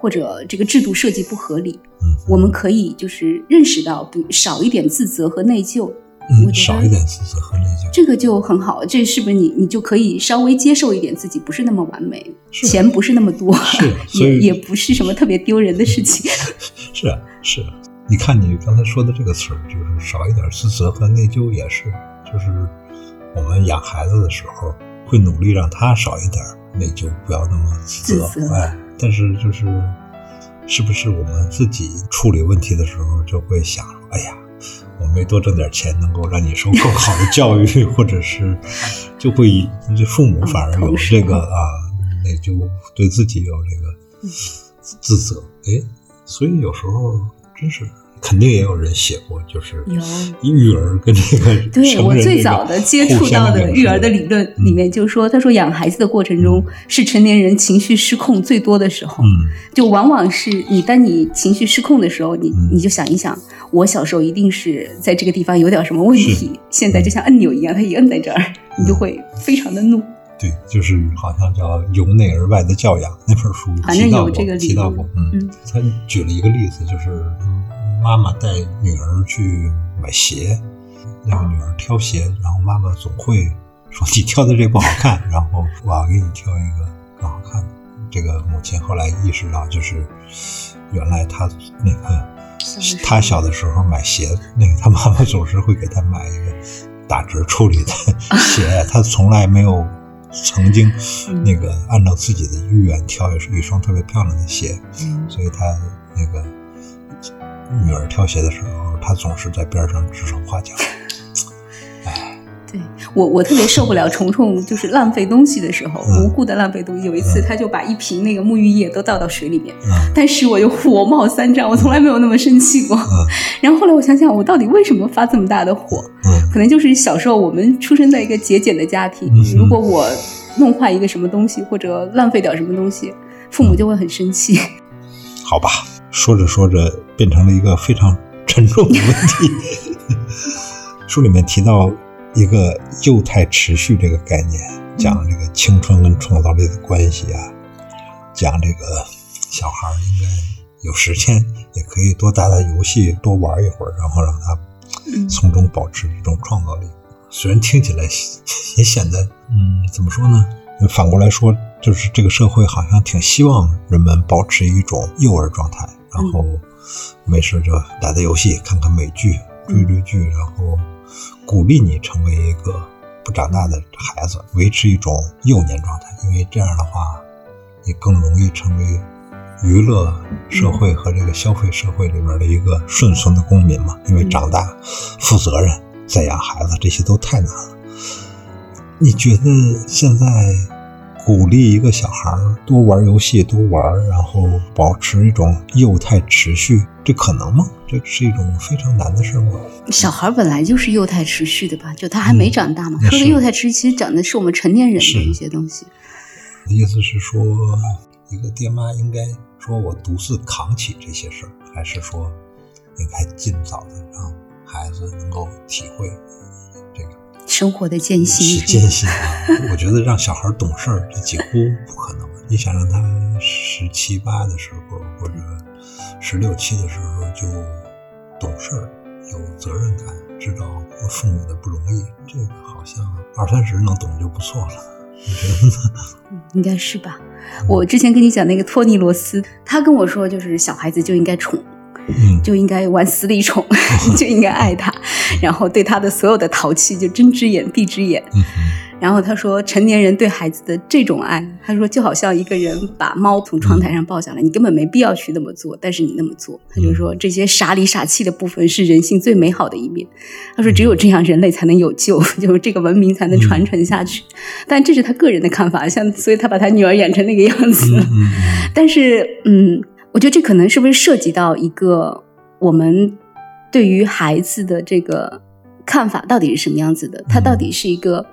或者这个制度设计不合理。嗯，我们可以就是认识到，不少一点自责和内疚，我嗯，少一点自责和内疚。这个就很好。这是不是你你就可以稍微接受一点自己不是那么完美，是钱不是那么多，是 也也不是什么特别丢人的事情。是啊，是啊。你看你刚才说的这个词儿，就是少一点自责和内疚，也是，就是我们养孩子的时候，会努力让他少一点内疚，不要那么自责。自责哎，但是就是，是不是我们自己处理问题的时候，就会想说，哎呀，我没多挣点钱，能够让你受更好的教育，或者是就会这父母反而有这个啊，那就，对自己有这个自责。哎，所以有时候真是肯定也有人写过，就是育儿跟这个对我最早的接触到的育儿的理论里面就说，他说养孩子的过程中是成年人情绪失控最多的时候，嗯。就往往是你当你情绪失控的时候，你嗯。你就想一想，我小时候一定是在这个地方有点什么问题，现在就像按钮一样，它一摁在这儿，你就会非常的怒。对，就是好像叫由内而外的教养那本书反正提到过，有这个理论提到过，嗯，嗯。他举了一个例子，就是嗯妈妈带女儿去买鞋，那个女儿挑鞋，然后妈妈总会说你挑的这不好看，然后我要给你挑一个更好看的。这个母亲后来意识到，就是原来她那个她小的时候买鞋，那个她妈妈总是会给她买一个打折处理的 鞋，她从来没有曾经嗯。那个按照自己的意愿挑一双特别漂亮的鞋，嗯。所以她那个女儿挑鞋的时候，她总是在边上指手画脚。对我，我特别受不了虫虫就是浪费东西的时候，嗯无故的浪费东西。有一次，嗯他就把一瓶那个沐浴液都倒到水里面，嗯但是我就火冒三丈，我从来没有那么生气过。嗯 然后后来我想想，我到底为什么发这么大的火？嗯可能就是小时候我们出生在一个节俭的家庭，嗯如果我弄坏一个什么东西或者浪费掉什么东西，父母就会很生气。好吧，说着说着变成了一个非常沉重的问题。书里面提到一个幼态持续这个概念，讲这个青春跟创造力的关系啊，讲这个小孩儿应该有时间也可以多打打游戏，多玩一会儿，然后让他嗯从中保持一种创造力。虽然听起来也显得，嗯，怎么说呢？反过来说，就是这个社会好像挺希望人们保持一种幼儿状态，然后没事就打打游戏、看看美剧、追追剧，然后鼓励你成为一个不长大的孩子，维持一种幼年状态，因为这样的话，你更容易成为娱乐社会和这个消费社会里边的一个顺从的公民嘛。因为长大、负责任、再养孩子这些都太难了。你觉得现在鼓励一个小孩儿多玩游戏、多玩，然后保持一种幼态持续，这可能吗？这是一种非常难的事吗？小孩本来就是幼态持续的吧，就他还没长大嘛。说的幼态持续，其实讲的是我们成年人的一些东西。我的意思是说，一个爹妈应该说我独自扛起这些事儿，还是说应该尽早的让孩子能够体会这个生活的艰辛是艰辛啊？我觉得让小孩懂事儿，这几乎不可能。你想让他十七八的时候，或者十六七的时候就懂事儿、有责任感，知道父母的不容易，这个好像二三十能懂就不错了。你觉得呢？应该是吧？我之前跟你讲那个托尼罗斯，他跟我说，就是小孩子就应该宠，嗯，就应该玩死里宠，就应该爱他，然后对他的所有的淘气就睁只眼闭只眼。嗯。然后他说，成年人对孩子的这种爱，他说就好像一个人把猫从窗台上抱下来，你根本没必要去那么做，但是你那么做，他就说这些傻里傻气的部分是人性最美好的一面。他说只有这样，人类才能有救，就是这个文明才能传承下去。但这是他个人的看法，像所以他把他女儿演成那个样子。但是，嗯，我觉得这可能是不是涉及到一个我们对于孩子的这个看法到底是什么样子的？他到底是一个，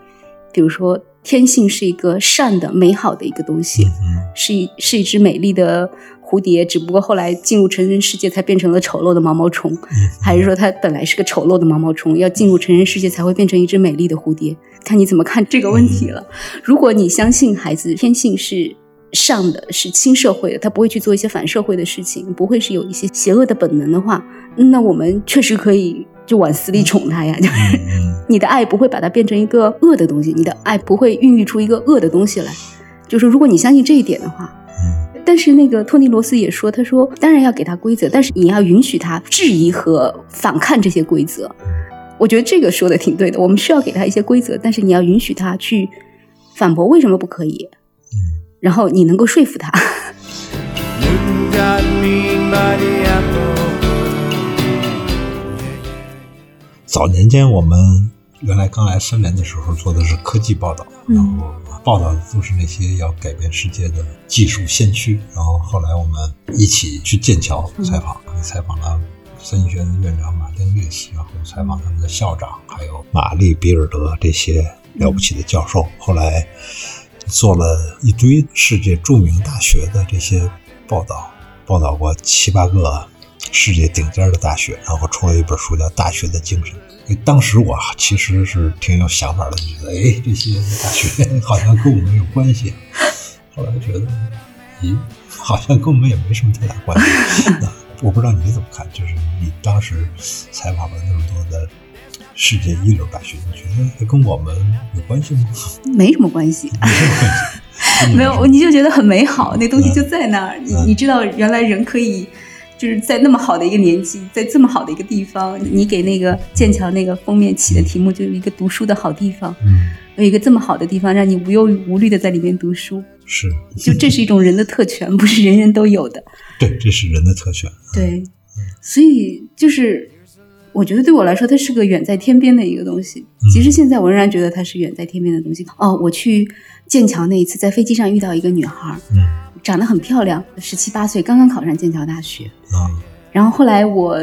比如说天性是一个善的、美好的一个东西，嗯是一是一只美丽的蝴蝶，只不过后来进入成人世界才变成了丑陋的毛毛虫，嗯还是说它本来是个丑陋的毛毛虫，要进入成人世界才会变成一只美丽的蝴蝶？看你怎么看这个问题了。如果你相信孩子天性是上的，是亲社会的，他不会去做一些反社会的事情，不会是有一些邪恶的本能的话，那我们确实可以就往死里宠他呀，就是。嗯你的爱不会把它变成一个恶的东西，你的爱不会孕育出一个恶的东西来。就是如果你相信这一点的话，嗯但是那个托尼罗斯也说，他说当然要给他规则，但是你要允许他质疑和反抗这些规则。我觉得这个说的挺对的，我们需要给他一些规则，但是你要允许他去反驳为什么不可以，嗯然后你能够说服他。早年间我们原来刚来三联的时候做的是科技报道，嗯然后报道的都是那些要改变世界的技术先驱。然后后来我们一起去剑桥采访，采访了三一学院的院长马丁列斯，然后采访他们的校长，还有玛丽比尔德这些了不起的教授。后来做了一堆世界著名大学的这些报道，报道过七八个世界顶尖的大学，然后出了一本书叫《大学的精神》。因为当时我其实是挺有想法的，觉得哎，这些大学好像跟我们有关系。后来觉得，咦，好像跟我们也没什么太大关系。我不知道你怎么看，就是你当时采访了那么多的世界一流大学，你觉得它跟我们有关系吗？没什么关系，没什么关系。没有，你就觉得很美好，那东西就在那儿。你嗯你知道，原来人可以就是在那么好的一个年纪，在这么好的一个地方，你给那个剑桥那个封面起的题目就是一个读书的好地方，嗯，有一个这么好的地方，让你无忧无虑的在里面读书，是，就这是一种人的特权，不是人人都有的。对，这是人的特权。对，所以就是我觉得对我来说，它是个远在天边的一个东西。其实现在我仍然觉得它是远在天边的东西。哦，我去剑桥那一次，在飞机上遇到一个女孩，嗯长得很漂亮，十七八岁，刚刚考上剑桥大学。啊然后后来我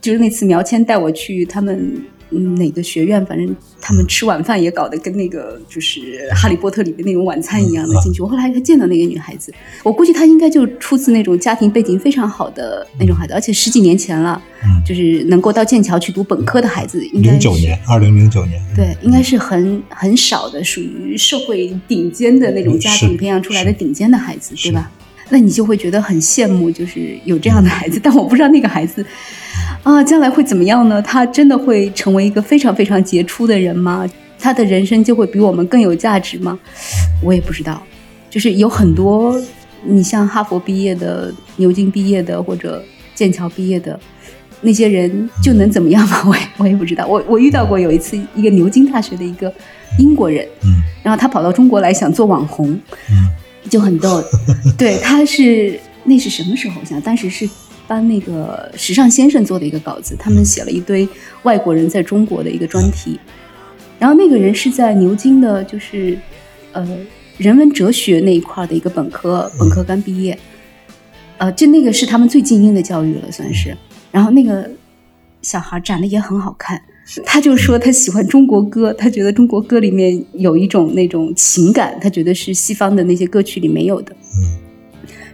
就是那次苗谦带我去他们嗯哪个学院，反正他们吃晚饭也搞得跟那个就是《哈利波特》里面那种晚餐一样的嗯进去。我后来还见到那个女孩子，我估计她应该就出自那种家庭背景非常好的那种孩子，而且十几年前了，嗯就是能够到剑桥去读本科的孩子，应该零九年，二零零九年，对，应该是很很少的，属于社会顶尖的那种家庭培养出来的顶尖的孩子，对吧？那你就会觉得很羡慕，就是有这样的孩子。但我不知道那个孩子啊，将来会怎么样呢？他真的会成为一个非常非常杰出的人吗？他的人生就会比我们更有价值吗？我也不知道。就是有很多，你像哈佛毕业的、牛津毕业的或者剑桥毕业的。那些人就能怎么样吗？我也我也不知道。我我遇到过有一次，一个牛津大学的一个英国人，嗯然后他跑到中国来想做网红，嗯就很逗。对，他是那是什么时候？我想当时是帮那个时尚先生做的一个稿子，他们写了一堆外国人在中国的一个专题。然后那个人是在牛津的，就是呃人文哲学那一块的一个本科本科刚毕业，呃，就那个是他们最精英的教育了，算是。然后那个小孩长得也很好看，他就说他喜欢中国歌，他觉得中国歌里面有一种那种情感，他觉得是西方的那些歌曲里没有的。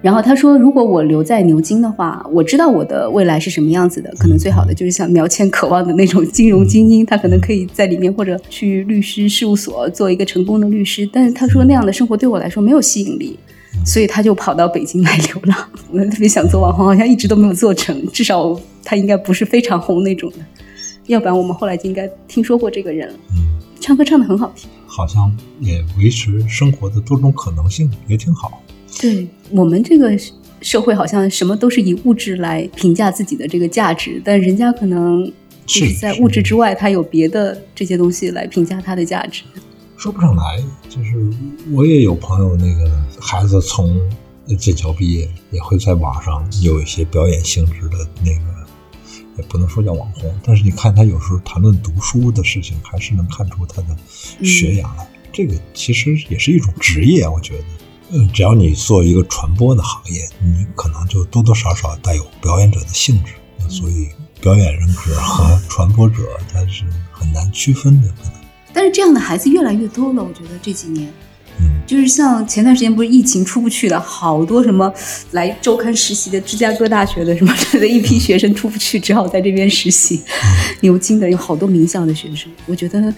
嗯然后他说，如果我留在牛津的话，我知道我的未来是什么样子的，可能最好的就是像苗谦渴望的那种金融精英，他可能可以在里面或者去律师事务所做一个成功的律师。但是他说那样的生活对我来说没有吸引力，所以他就跑到北京来流浪。我特别想做网红，好像一直都没有做成，至少他应该不是非常红那种的，要不然我们后来就应该听说过这个人唱歌唱得很好听。好像也维持生活的多种可能性，也挺好。对我们这个社会，好像什么都是以物质来评价自己的这个价值，但人家可能就是是在物质之外，他有别的这些东西来评价他的价值。说不上来，就是我也有朋友，那个孩子从剑桥毕业，也会在网上有一些表演性质的那个，也不能说叫网红，但是你看他有时候谈论读书的事情，还是能看出他的学养来。这个其实也是一种职业，我觉得。嗯，只要你做一个传播的行业，你可能就多多少少带有表演者的性质，所以表演人格和传播者它是很难区分的，可能。但是这样的孩子越来越多了，我觉得这几年。嗯就是像前段时间不是疫情出不去的，好多什么来周刊实习的芝加哥大学的什么 的一批学生出不去，只好在这边实习。牛津的有好多名校的学生，我觉得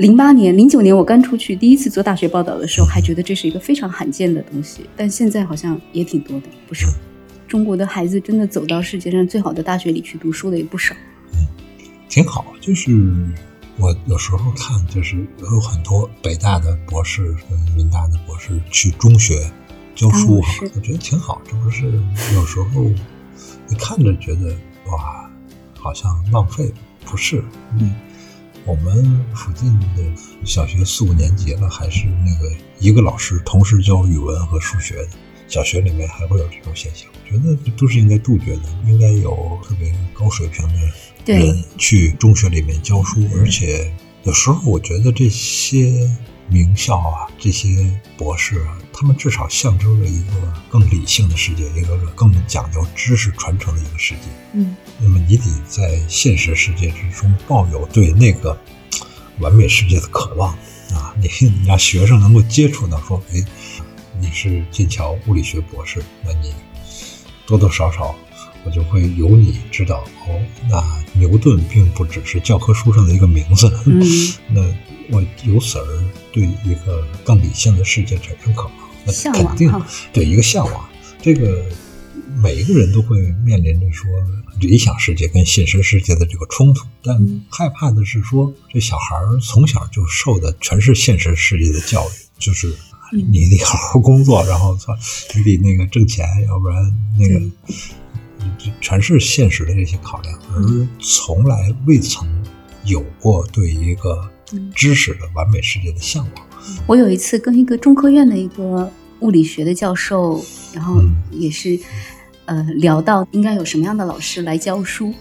零八年、零九年我刚出去第一次做大学报道的时候，还觉得这是一个非常罕见的东西，但现在好像也挺多的，不少。中国的孩子真的走到世界上最好的大学里去读书的也不少。嗯挺好。就是我有时候看，就是有很多北大的博士、跟人大的博士去中学教书我觉得挺好。这不是有时候你看着觉得哇，好像浪费，不是？嗯，我们附近的小学四五年级了，还是那个一个老师同时教语文和数学的。小学里面还会有这种现象，我觉得都是应该杜绝的，应该有特别高水平的人去中学里面教书，而且有时候我觉得这些名校啊，这些博士啊，他们至少象征着一个更理性的世界，一个更讲究知识传承的一个世界。嗯，那么你得在现实世界之中抱有对那个完美世界的渴望啊！你你让学生能够接触到，说，哎，你是剑桥物理学博士，那你多多少少我就会有你知道哦，那牛顿并不只是教科书上的一个名字，嗯那我由此而对一个更理性的世界产生渴望，那向肯定往对一个向往。这个每一个人都会面临着说理想世界跟现实世界的这个冲突，但嗯。害怕的是说这小孩儿从小就受的全是现实世界的教育，就是嗯你得好好工作，然后操你得那个挣钱，要不然那个这全是现实的这些考量，而从来未曾有过对一个嗯知识的完美世界的向往。我有一次跟一个中科院的一个物理学的教授，然后嗯。也是、呃聊到应该有什么样的老师来教书，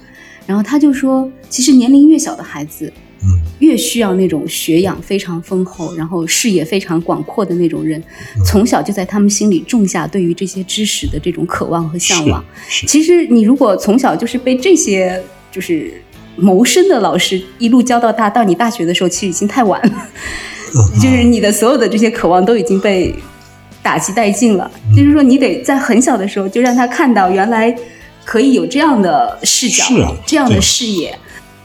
然后他就说，其实年龄越小的孩子，嗯。越需要那种学养非常丰厚，然后视野非常广阔的那种人，嗯。从小就在他们心里种下对于这些知识的这种渴望和向往。其实你如果从小就是被这些就是谋生的老师一路教到大，到你大学的时候，其实已经太晚了，嗯。就是你的所有的这些渴望都已经被打击殆尽了。嗯就是说，你得在很小的时候就让他看到，原来可以有这样的视角，是啊这样的视野。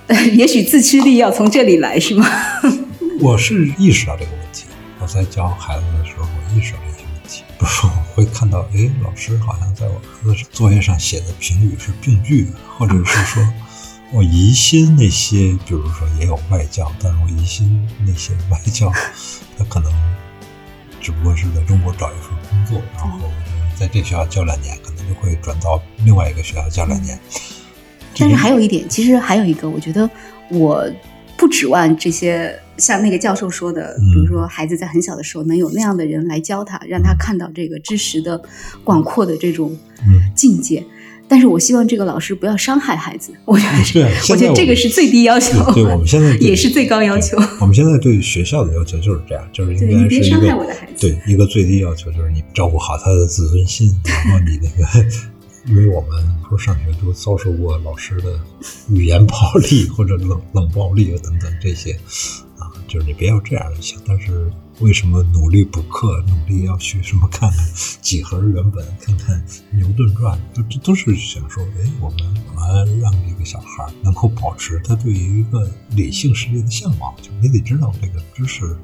呃 也许自驱力要从这里来，是吗？我是意识到这个问题。我在教孩子的时候，我意识到这些问题。比如说，我会看到，哎，老师好像在我儿子作业上写的评语是病句，或者是说 我疑心那些，比如说也有外教，但是我疑心那些外教，他可能只不过是在中国找一份工作，然后在这学校教两年，可能就会转到另外一个学校教两年。但是还有一点，其实还有一个，我觉得我不指望这些像那个教授说的，嗯比如说孩子在很小的时候能有那样的人来教他，让他看到这个知识的广阔的这种嗯境界。但是我希望这个老师不要伤害孩子，我觉得是，对啊我觉得这个是最低要求，对，对我们现在也是最高要求。我们现在对学校的要求就是这样，就是应该是一个对一个最低要求，就是你照顾好他的自尊心，然后你那个，因为我们说上学都遭受过老师的语言暴力或者冷冷暴力啊等等这些啊，就是你别要这样就行。但是为什么努力补课，努力要去什么看看几何原本，看看牛顿传，这这都是想说，哎，我们怎么让这个小孩能够保持他对于一个理性世界的向往？就你得知道这个知识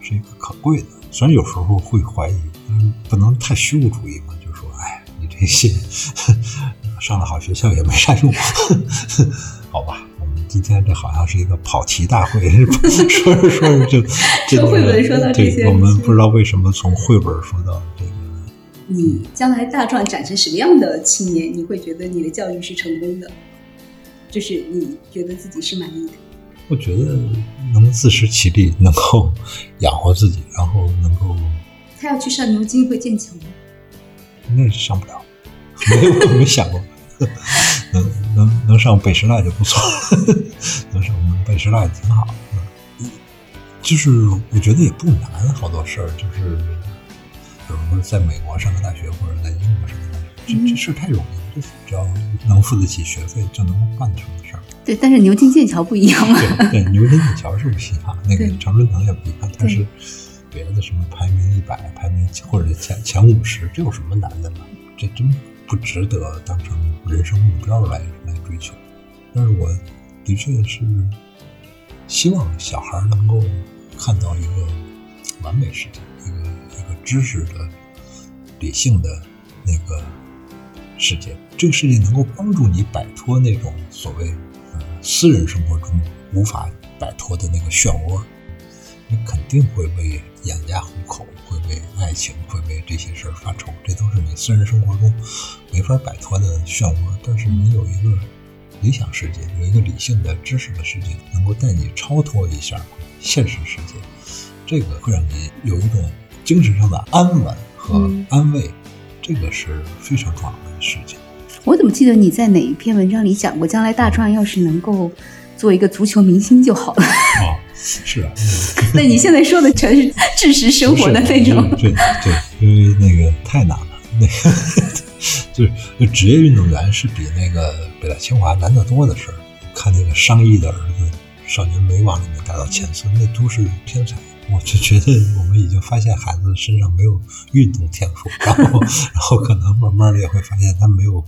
是一个可贵的，虽然有时候会怀疑，嗯，不能太虚无主义嘛，就说，哎，你这些上了好学校也没啥用，好吧。今天这好像是一个跑题大会，说着说着就 这说绘本说到这些对，我们不知道为什么从绘本说到这个你将来大壮长成什么样的青年，你会觉得你的教育是成功的？就是你觉得自己是满意的。我觉得能自食其力，能够养活自己，然后能够他要去上牛津会剑桥吗？应该是上不了，没有没想过，能能能上北师大就不错了，能上北师大也挺好。嗯，就是我觉得也不难，好多事儿就是，比如说在美国上个大学或者在英国上个大学，这这事儿太容易了，就是只要能付得起学费就能办成的事儿。对，但是牛津、剑桥不一样嘛。对对，牛津剑桥是不一样，那个对常春藤也不一样，它是别的什么排名一百、排名或者前前五十，这有什么难的呢？这真不值得当成人生目标来来追求。但是我的确是希望小孩能够看到一个完美世界，一个一个知识的、理性的那个世界。这个世界能够帮助你摆脱那种所谓呃私人生活中无法摆脱的那个漩涡。你肯定会为养家糊口，会为爱情，会为这些事儿发愁，这都是你私人生活中没法摆脱的漩涡。但是你有一个理想世界，有一个理性的知识的世界，能够带你超脱一下现实世界，这个会让你有一种精神上的安稳和嗯安慰，这个是非常重要的事情。我怎么记得你在哪一篇文章里讲过，将来大壮要是能够做一个足球明星就好了。哦，是啊，嗯 那你现在说的全是知识生活的那种。对对，因为那个太难了，那个 就是就职业运动员是比那个北大清华难得多的事儿。看那个商议的儿子《少年梅往》里面达到前四，那都是天才。我就觉得我们已经发现孩子身上没有运动天赋，然后然后可能慢慢的也会发现他没有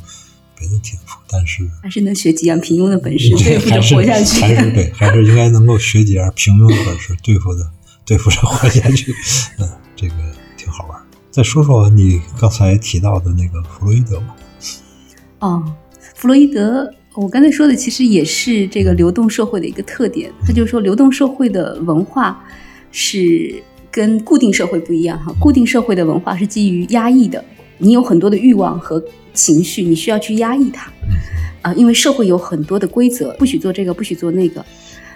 别的天赋，但是还是能学几样平庸的本事，对付着活下去。还是对，还是应该能够学几样平庸的本事，对付的对付着活下去。嗯，这个挺好玩。再说说你刚才提到的那个弗洛伊德吧。哦，弗洛伊德，我刚才说的其实也是这个流动社会的一个特点。他就是说，流动社会的文化是跟固定社会不一样哈。固定社会的文化是基于压抑的，你有很多的欲望和情绪，你需要去压抑它。嗯啊，因为社会有很多的规则，不许做这个，不许做那个。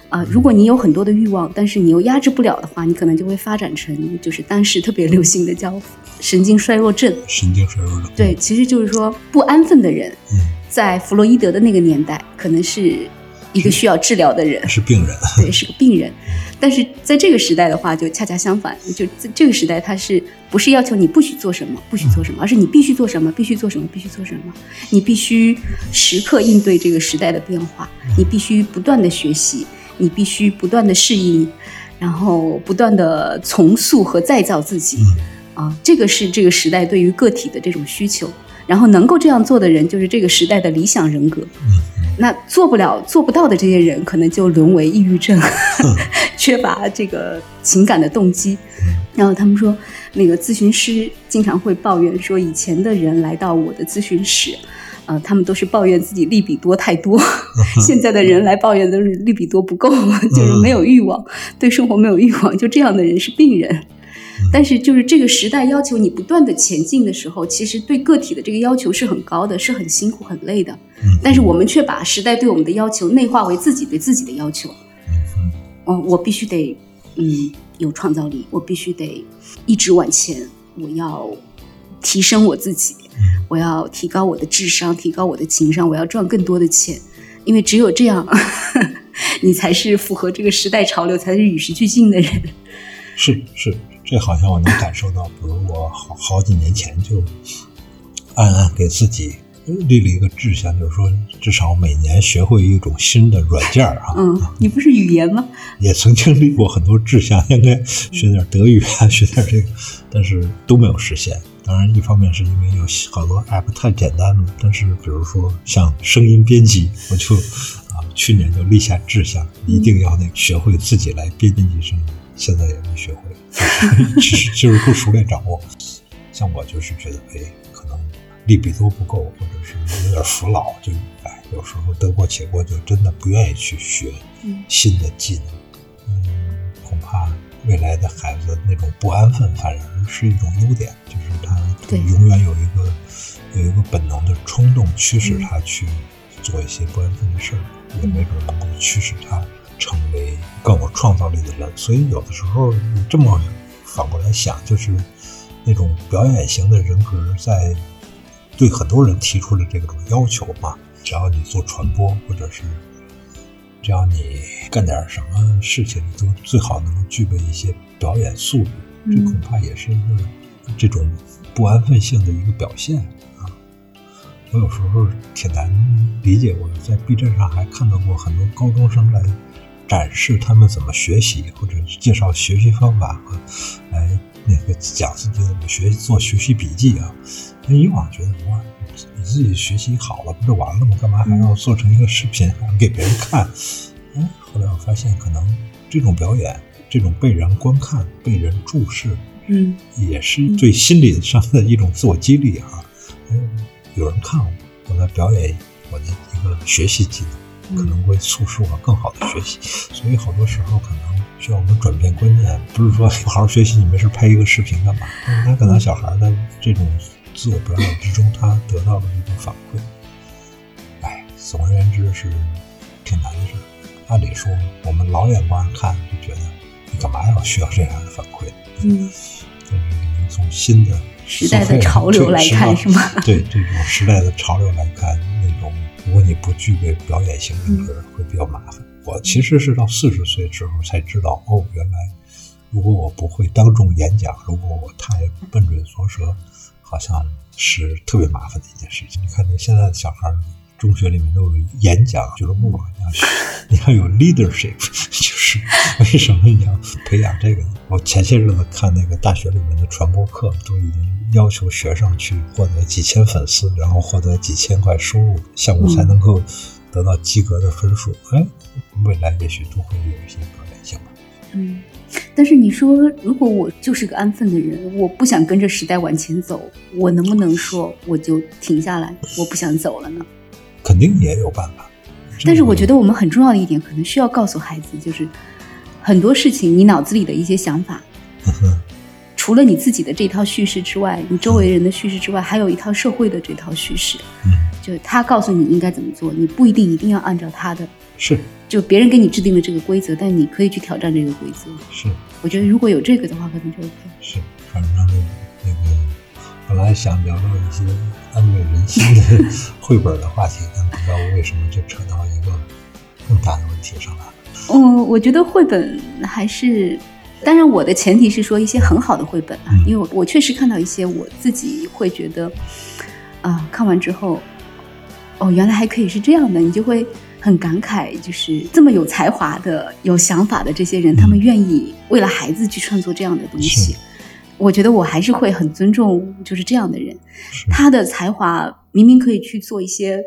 啊，如果你有很多的欲望，但是你又压制不了的话，你可能就会发展成就是当时特别流行的叫神经衰弱症。神经衰弱症。对，其实就是说不安分的人，嗯，在弗洛伊德的那个年代，可能是一个需要治疗的人，是病人。对，是个病人。但是在这个时代的话，就恰恰相反，就这个时代，它是不是要求你不许做什么，不许做什么，而是你必须做什么，必须做什么，必须做什么，你必须时刻应对这个时代的变化，你必须不断的学习，你必须不断的适应，然后不断的重塑和再造自己。啊，这个是这个时代对于个体的这种需求，然后能够这样做的人，就是这个时代的理想人格。那做不了、做不到的这些人，可能就沦为抑郁症，缺乏这个情感的动机。然后他们说，那个咨询师经常会抱怨说，以前的人来到我的咨询室，呃，他们都是抱怨自己利比多太多，现在的人来抱怨都是利比多不够，就是没有欲望，对生活没有欲望，就这样的人是病人。但是，就是这个时代要求你不断的前进的时候，其实对个体的这个要求是很高的，是很辛苦、很累的。但是我们却把时代对我们的要求内化为自己对自己的要求。嗯，我必须得，嗯，有创造力，我必须得一直往前，我要提升我自己，我要提高我的智商，提高我的情商，我要赚更多的钱，因为只有这样，你才是符合这个时代潮流，才是与时俱进的人。是是。这好像我能感受到，比如我好好几年前就暗暗给自己立了一个志向，就是说至少每年学会一种新的软件啊。嗯，你不是语言吗？也曾经立过很多志向，应该学点德语啊，学点这个，但是都没有实现。当然，一方面是因为有好多 app 太简单了，但是比如说像声音编辑，我就啊去年就立下志向，一定要那学会自己来编辑声音，现在也没学会。只是就是不熟练掌握，像我就是觉得，哎，可能利比多不够，或者是有点服老，就哎，有时候得过且过，就真的不愿意去学新的技能。嗯，恐怕未来的孩子那种不安分，反而是一种优点，就是他永远有一个有一个本能的冲动驱使他去做一些不安分的事儿，也没准能够驱使他。成为更有创造力的人，所以有的时候你这么反过来想，就是那种表演型的人格，在对很多人提出了这种要求嘛。只要你做传播，或者是只要你干点什么事情，你都最好能具备一些表演素质。这恐怕也是一个这种不安分性的一个表现啊。我有时候挺难理解，我在 B 站上还看到过很多高中生来。展示他们怎么学习，或者介绍学习方法和来那个讲自己怎么学习做学习笔记啊。那以往觉得哇，你自己学习好了不就完了吗？干嘛还要做成一个视频给别人看？哎，后来我发现，可能这种表演，这种被人观看、被人注视，嗯，也是对心理上的一种自我激励啊。有人看我，我在表演我的一个学习技能。可能会促使我更好的学习，所以好多时候可能需要我们转变观念，不是说不好好学习，你没事拍一个视频干嘛？他可能小孩的这种自我表演之中，他得到了一种反馈。哎，总而言之是挺难的事。按理说，我们老眼光看就觉得，你干嘛要需要这样的反馈？嗯，但是能从新的时代的潮流来看，是吗？对这种时代的潮流来看。如果你不具备表演型人格，会比较麻烦。我其实是到四十岁之后才知道，哦，原来如果我不会当众演讲，如果我太笨嘴拙舌，好像是特别麻烦的一件事情。你看，那现在的小孩，中学里面都有演讲俱乐部，你要 你要有 leadership，就是为什么你要培养这个呢？我前些日子看那个大学里面的传播课，都已经。要求学生去获得几千粉丝，然后获得几千块收入，项目才能够得到及格的分数。哎，未来也许都会有一些可能性吧。嗯，但是你说，如果我就是个安分的人，我不想跟着时代往前走，我能不能说我就停下来，我不想走了呢？肯定也有办法。但是我觉得我们很重要的一点，可能需要告诉孩子，就是很多事情，你脑子里的一些想法。除了你自己的这套叙事之外，你周围人的叙事之外，还有一套社会的这套叙事。嗯，就是他告诉你应该怎么做，你不一定一定要按照他的。是。就别人给你制定了这个规则，但你可以去挑战这个规则。是。我觉得如果有这个的话，可能就 OK。是，反正那个本来想聊聊一些安慰人心的 绘本的话题，但不知道为什么就扯到一个更大的问题上来了。嗯，我觉得绘本还是，当然我的前提是说一些很好的绘本啊，嗯。因为我我确实看到一些我自己会觉得，啊、看完之后，哦，原来还可以是这样的，你就会很感慨，就是这么有才华的、有想法的这些人，他们愿意为了孩子去创作这样的东西。我觉得我还是会很尊重，就是这样的人，他的才华明明可以去做一些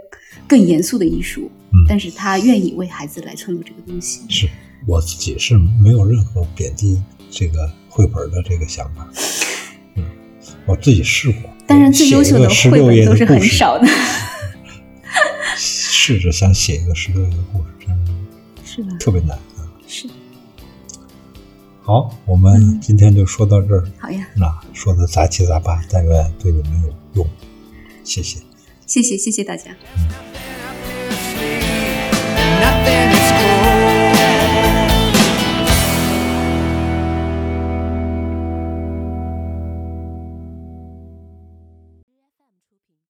更严肃的艺术，嗯但是他愿意为孩子来创作这个东西。是我自己是没有任何贬低这个绘本的这个想法。嗯，我自己试过，当然，最优秀的十绘本都是很少的。试着想写一个十六页的故事，真是是吧？特别难啊。是，好，我们嗯今天就说到这儿。好呀，那说的杂七杂八，但愿对你们有用。谢谢。谢谢谢谢大家。嗯 nothing is cool.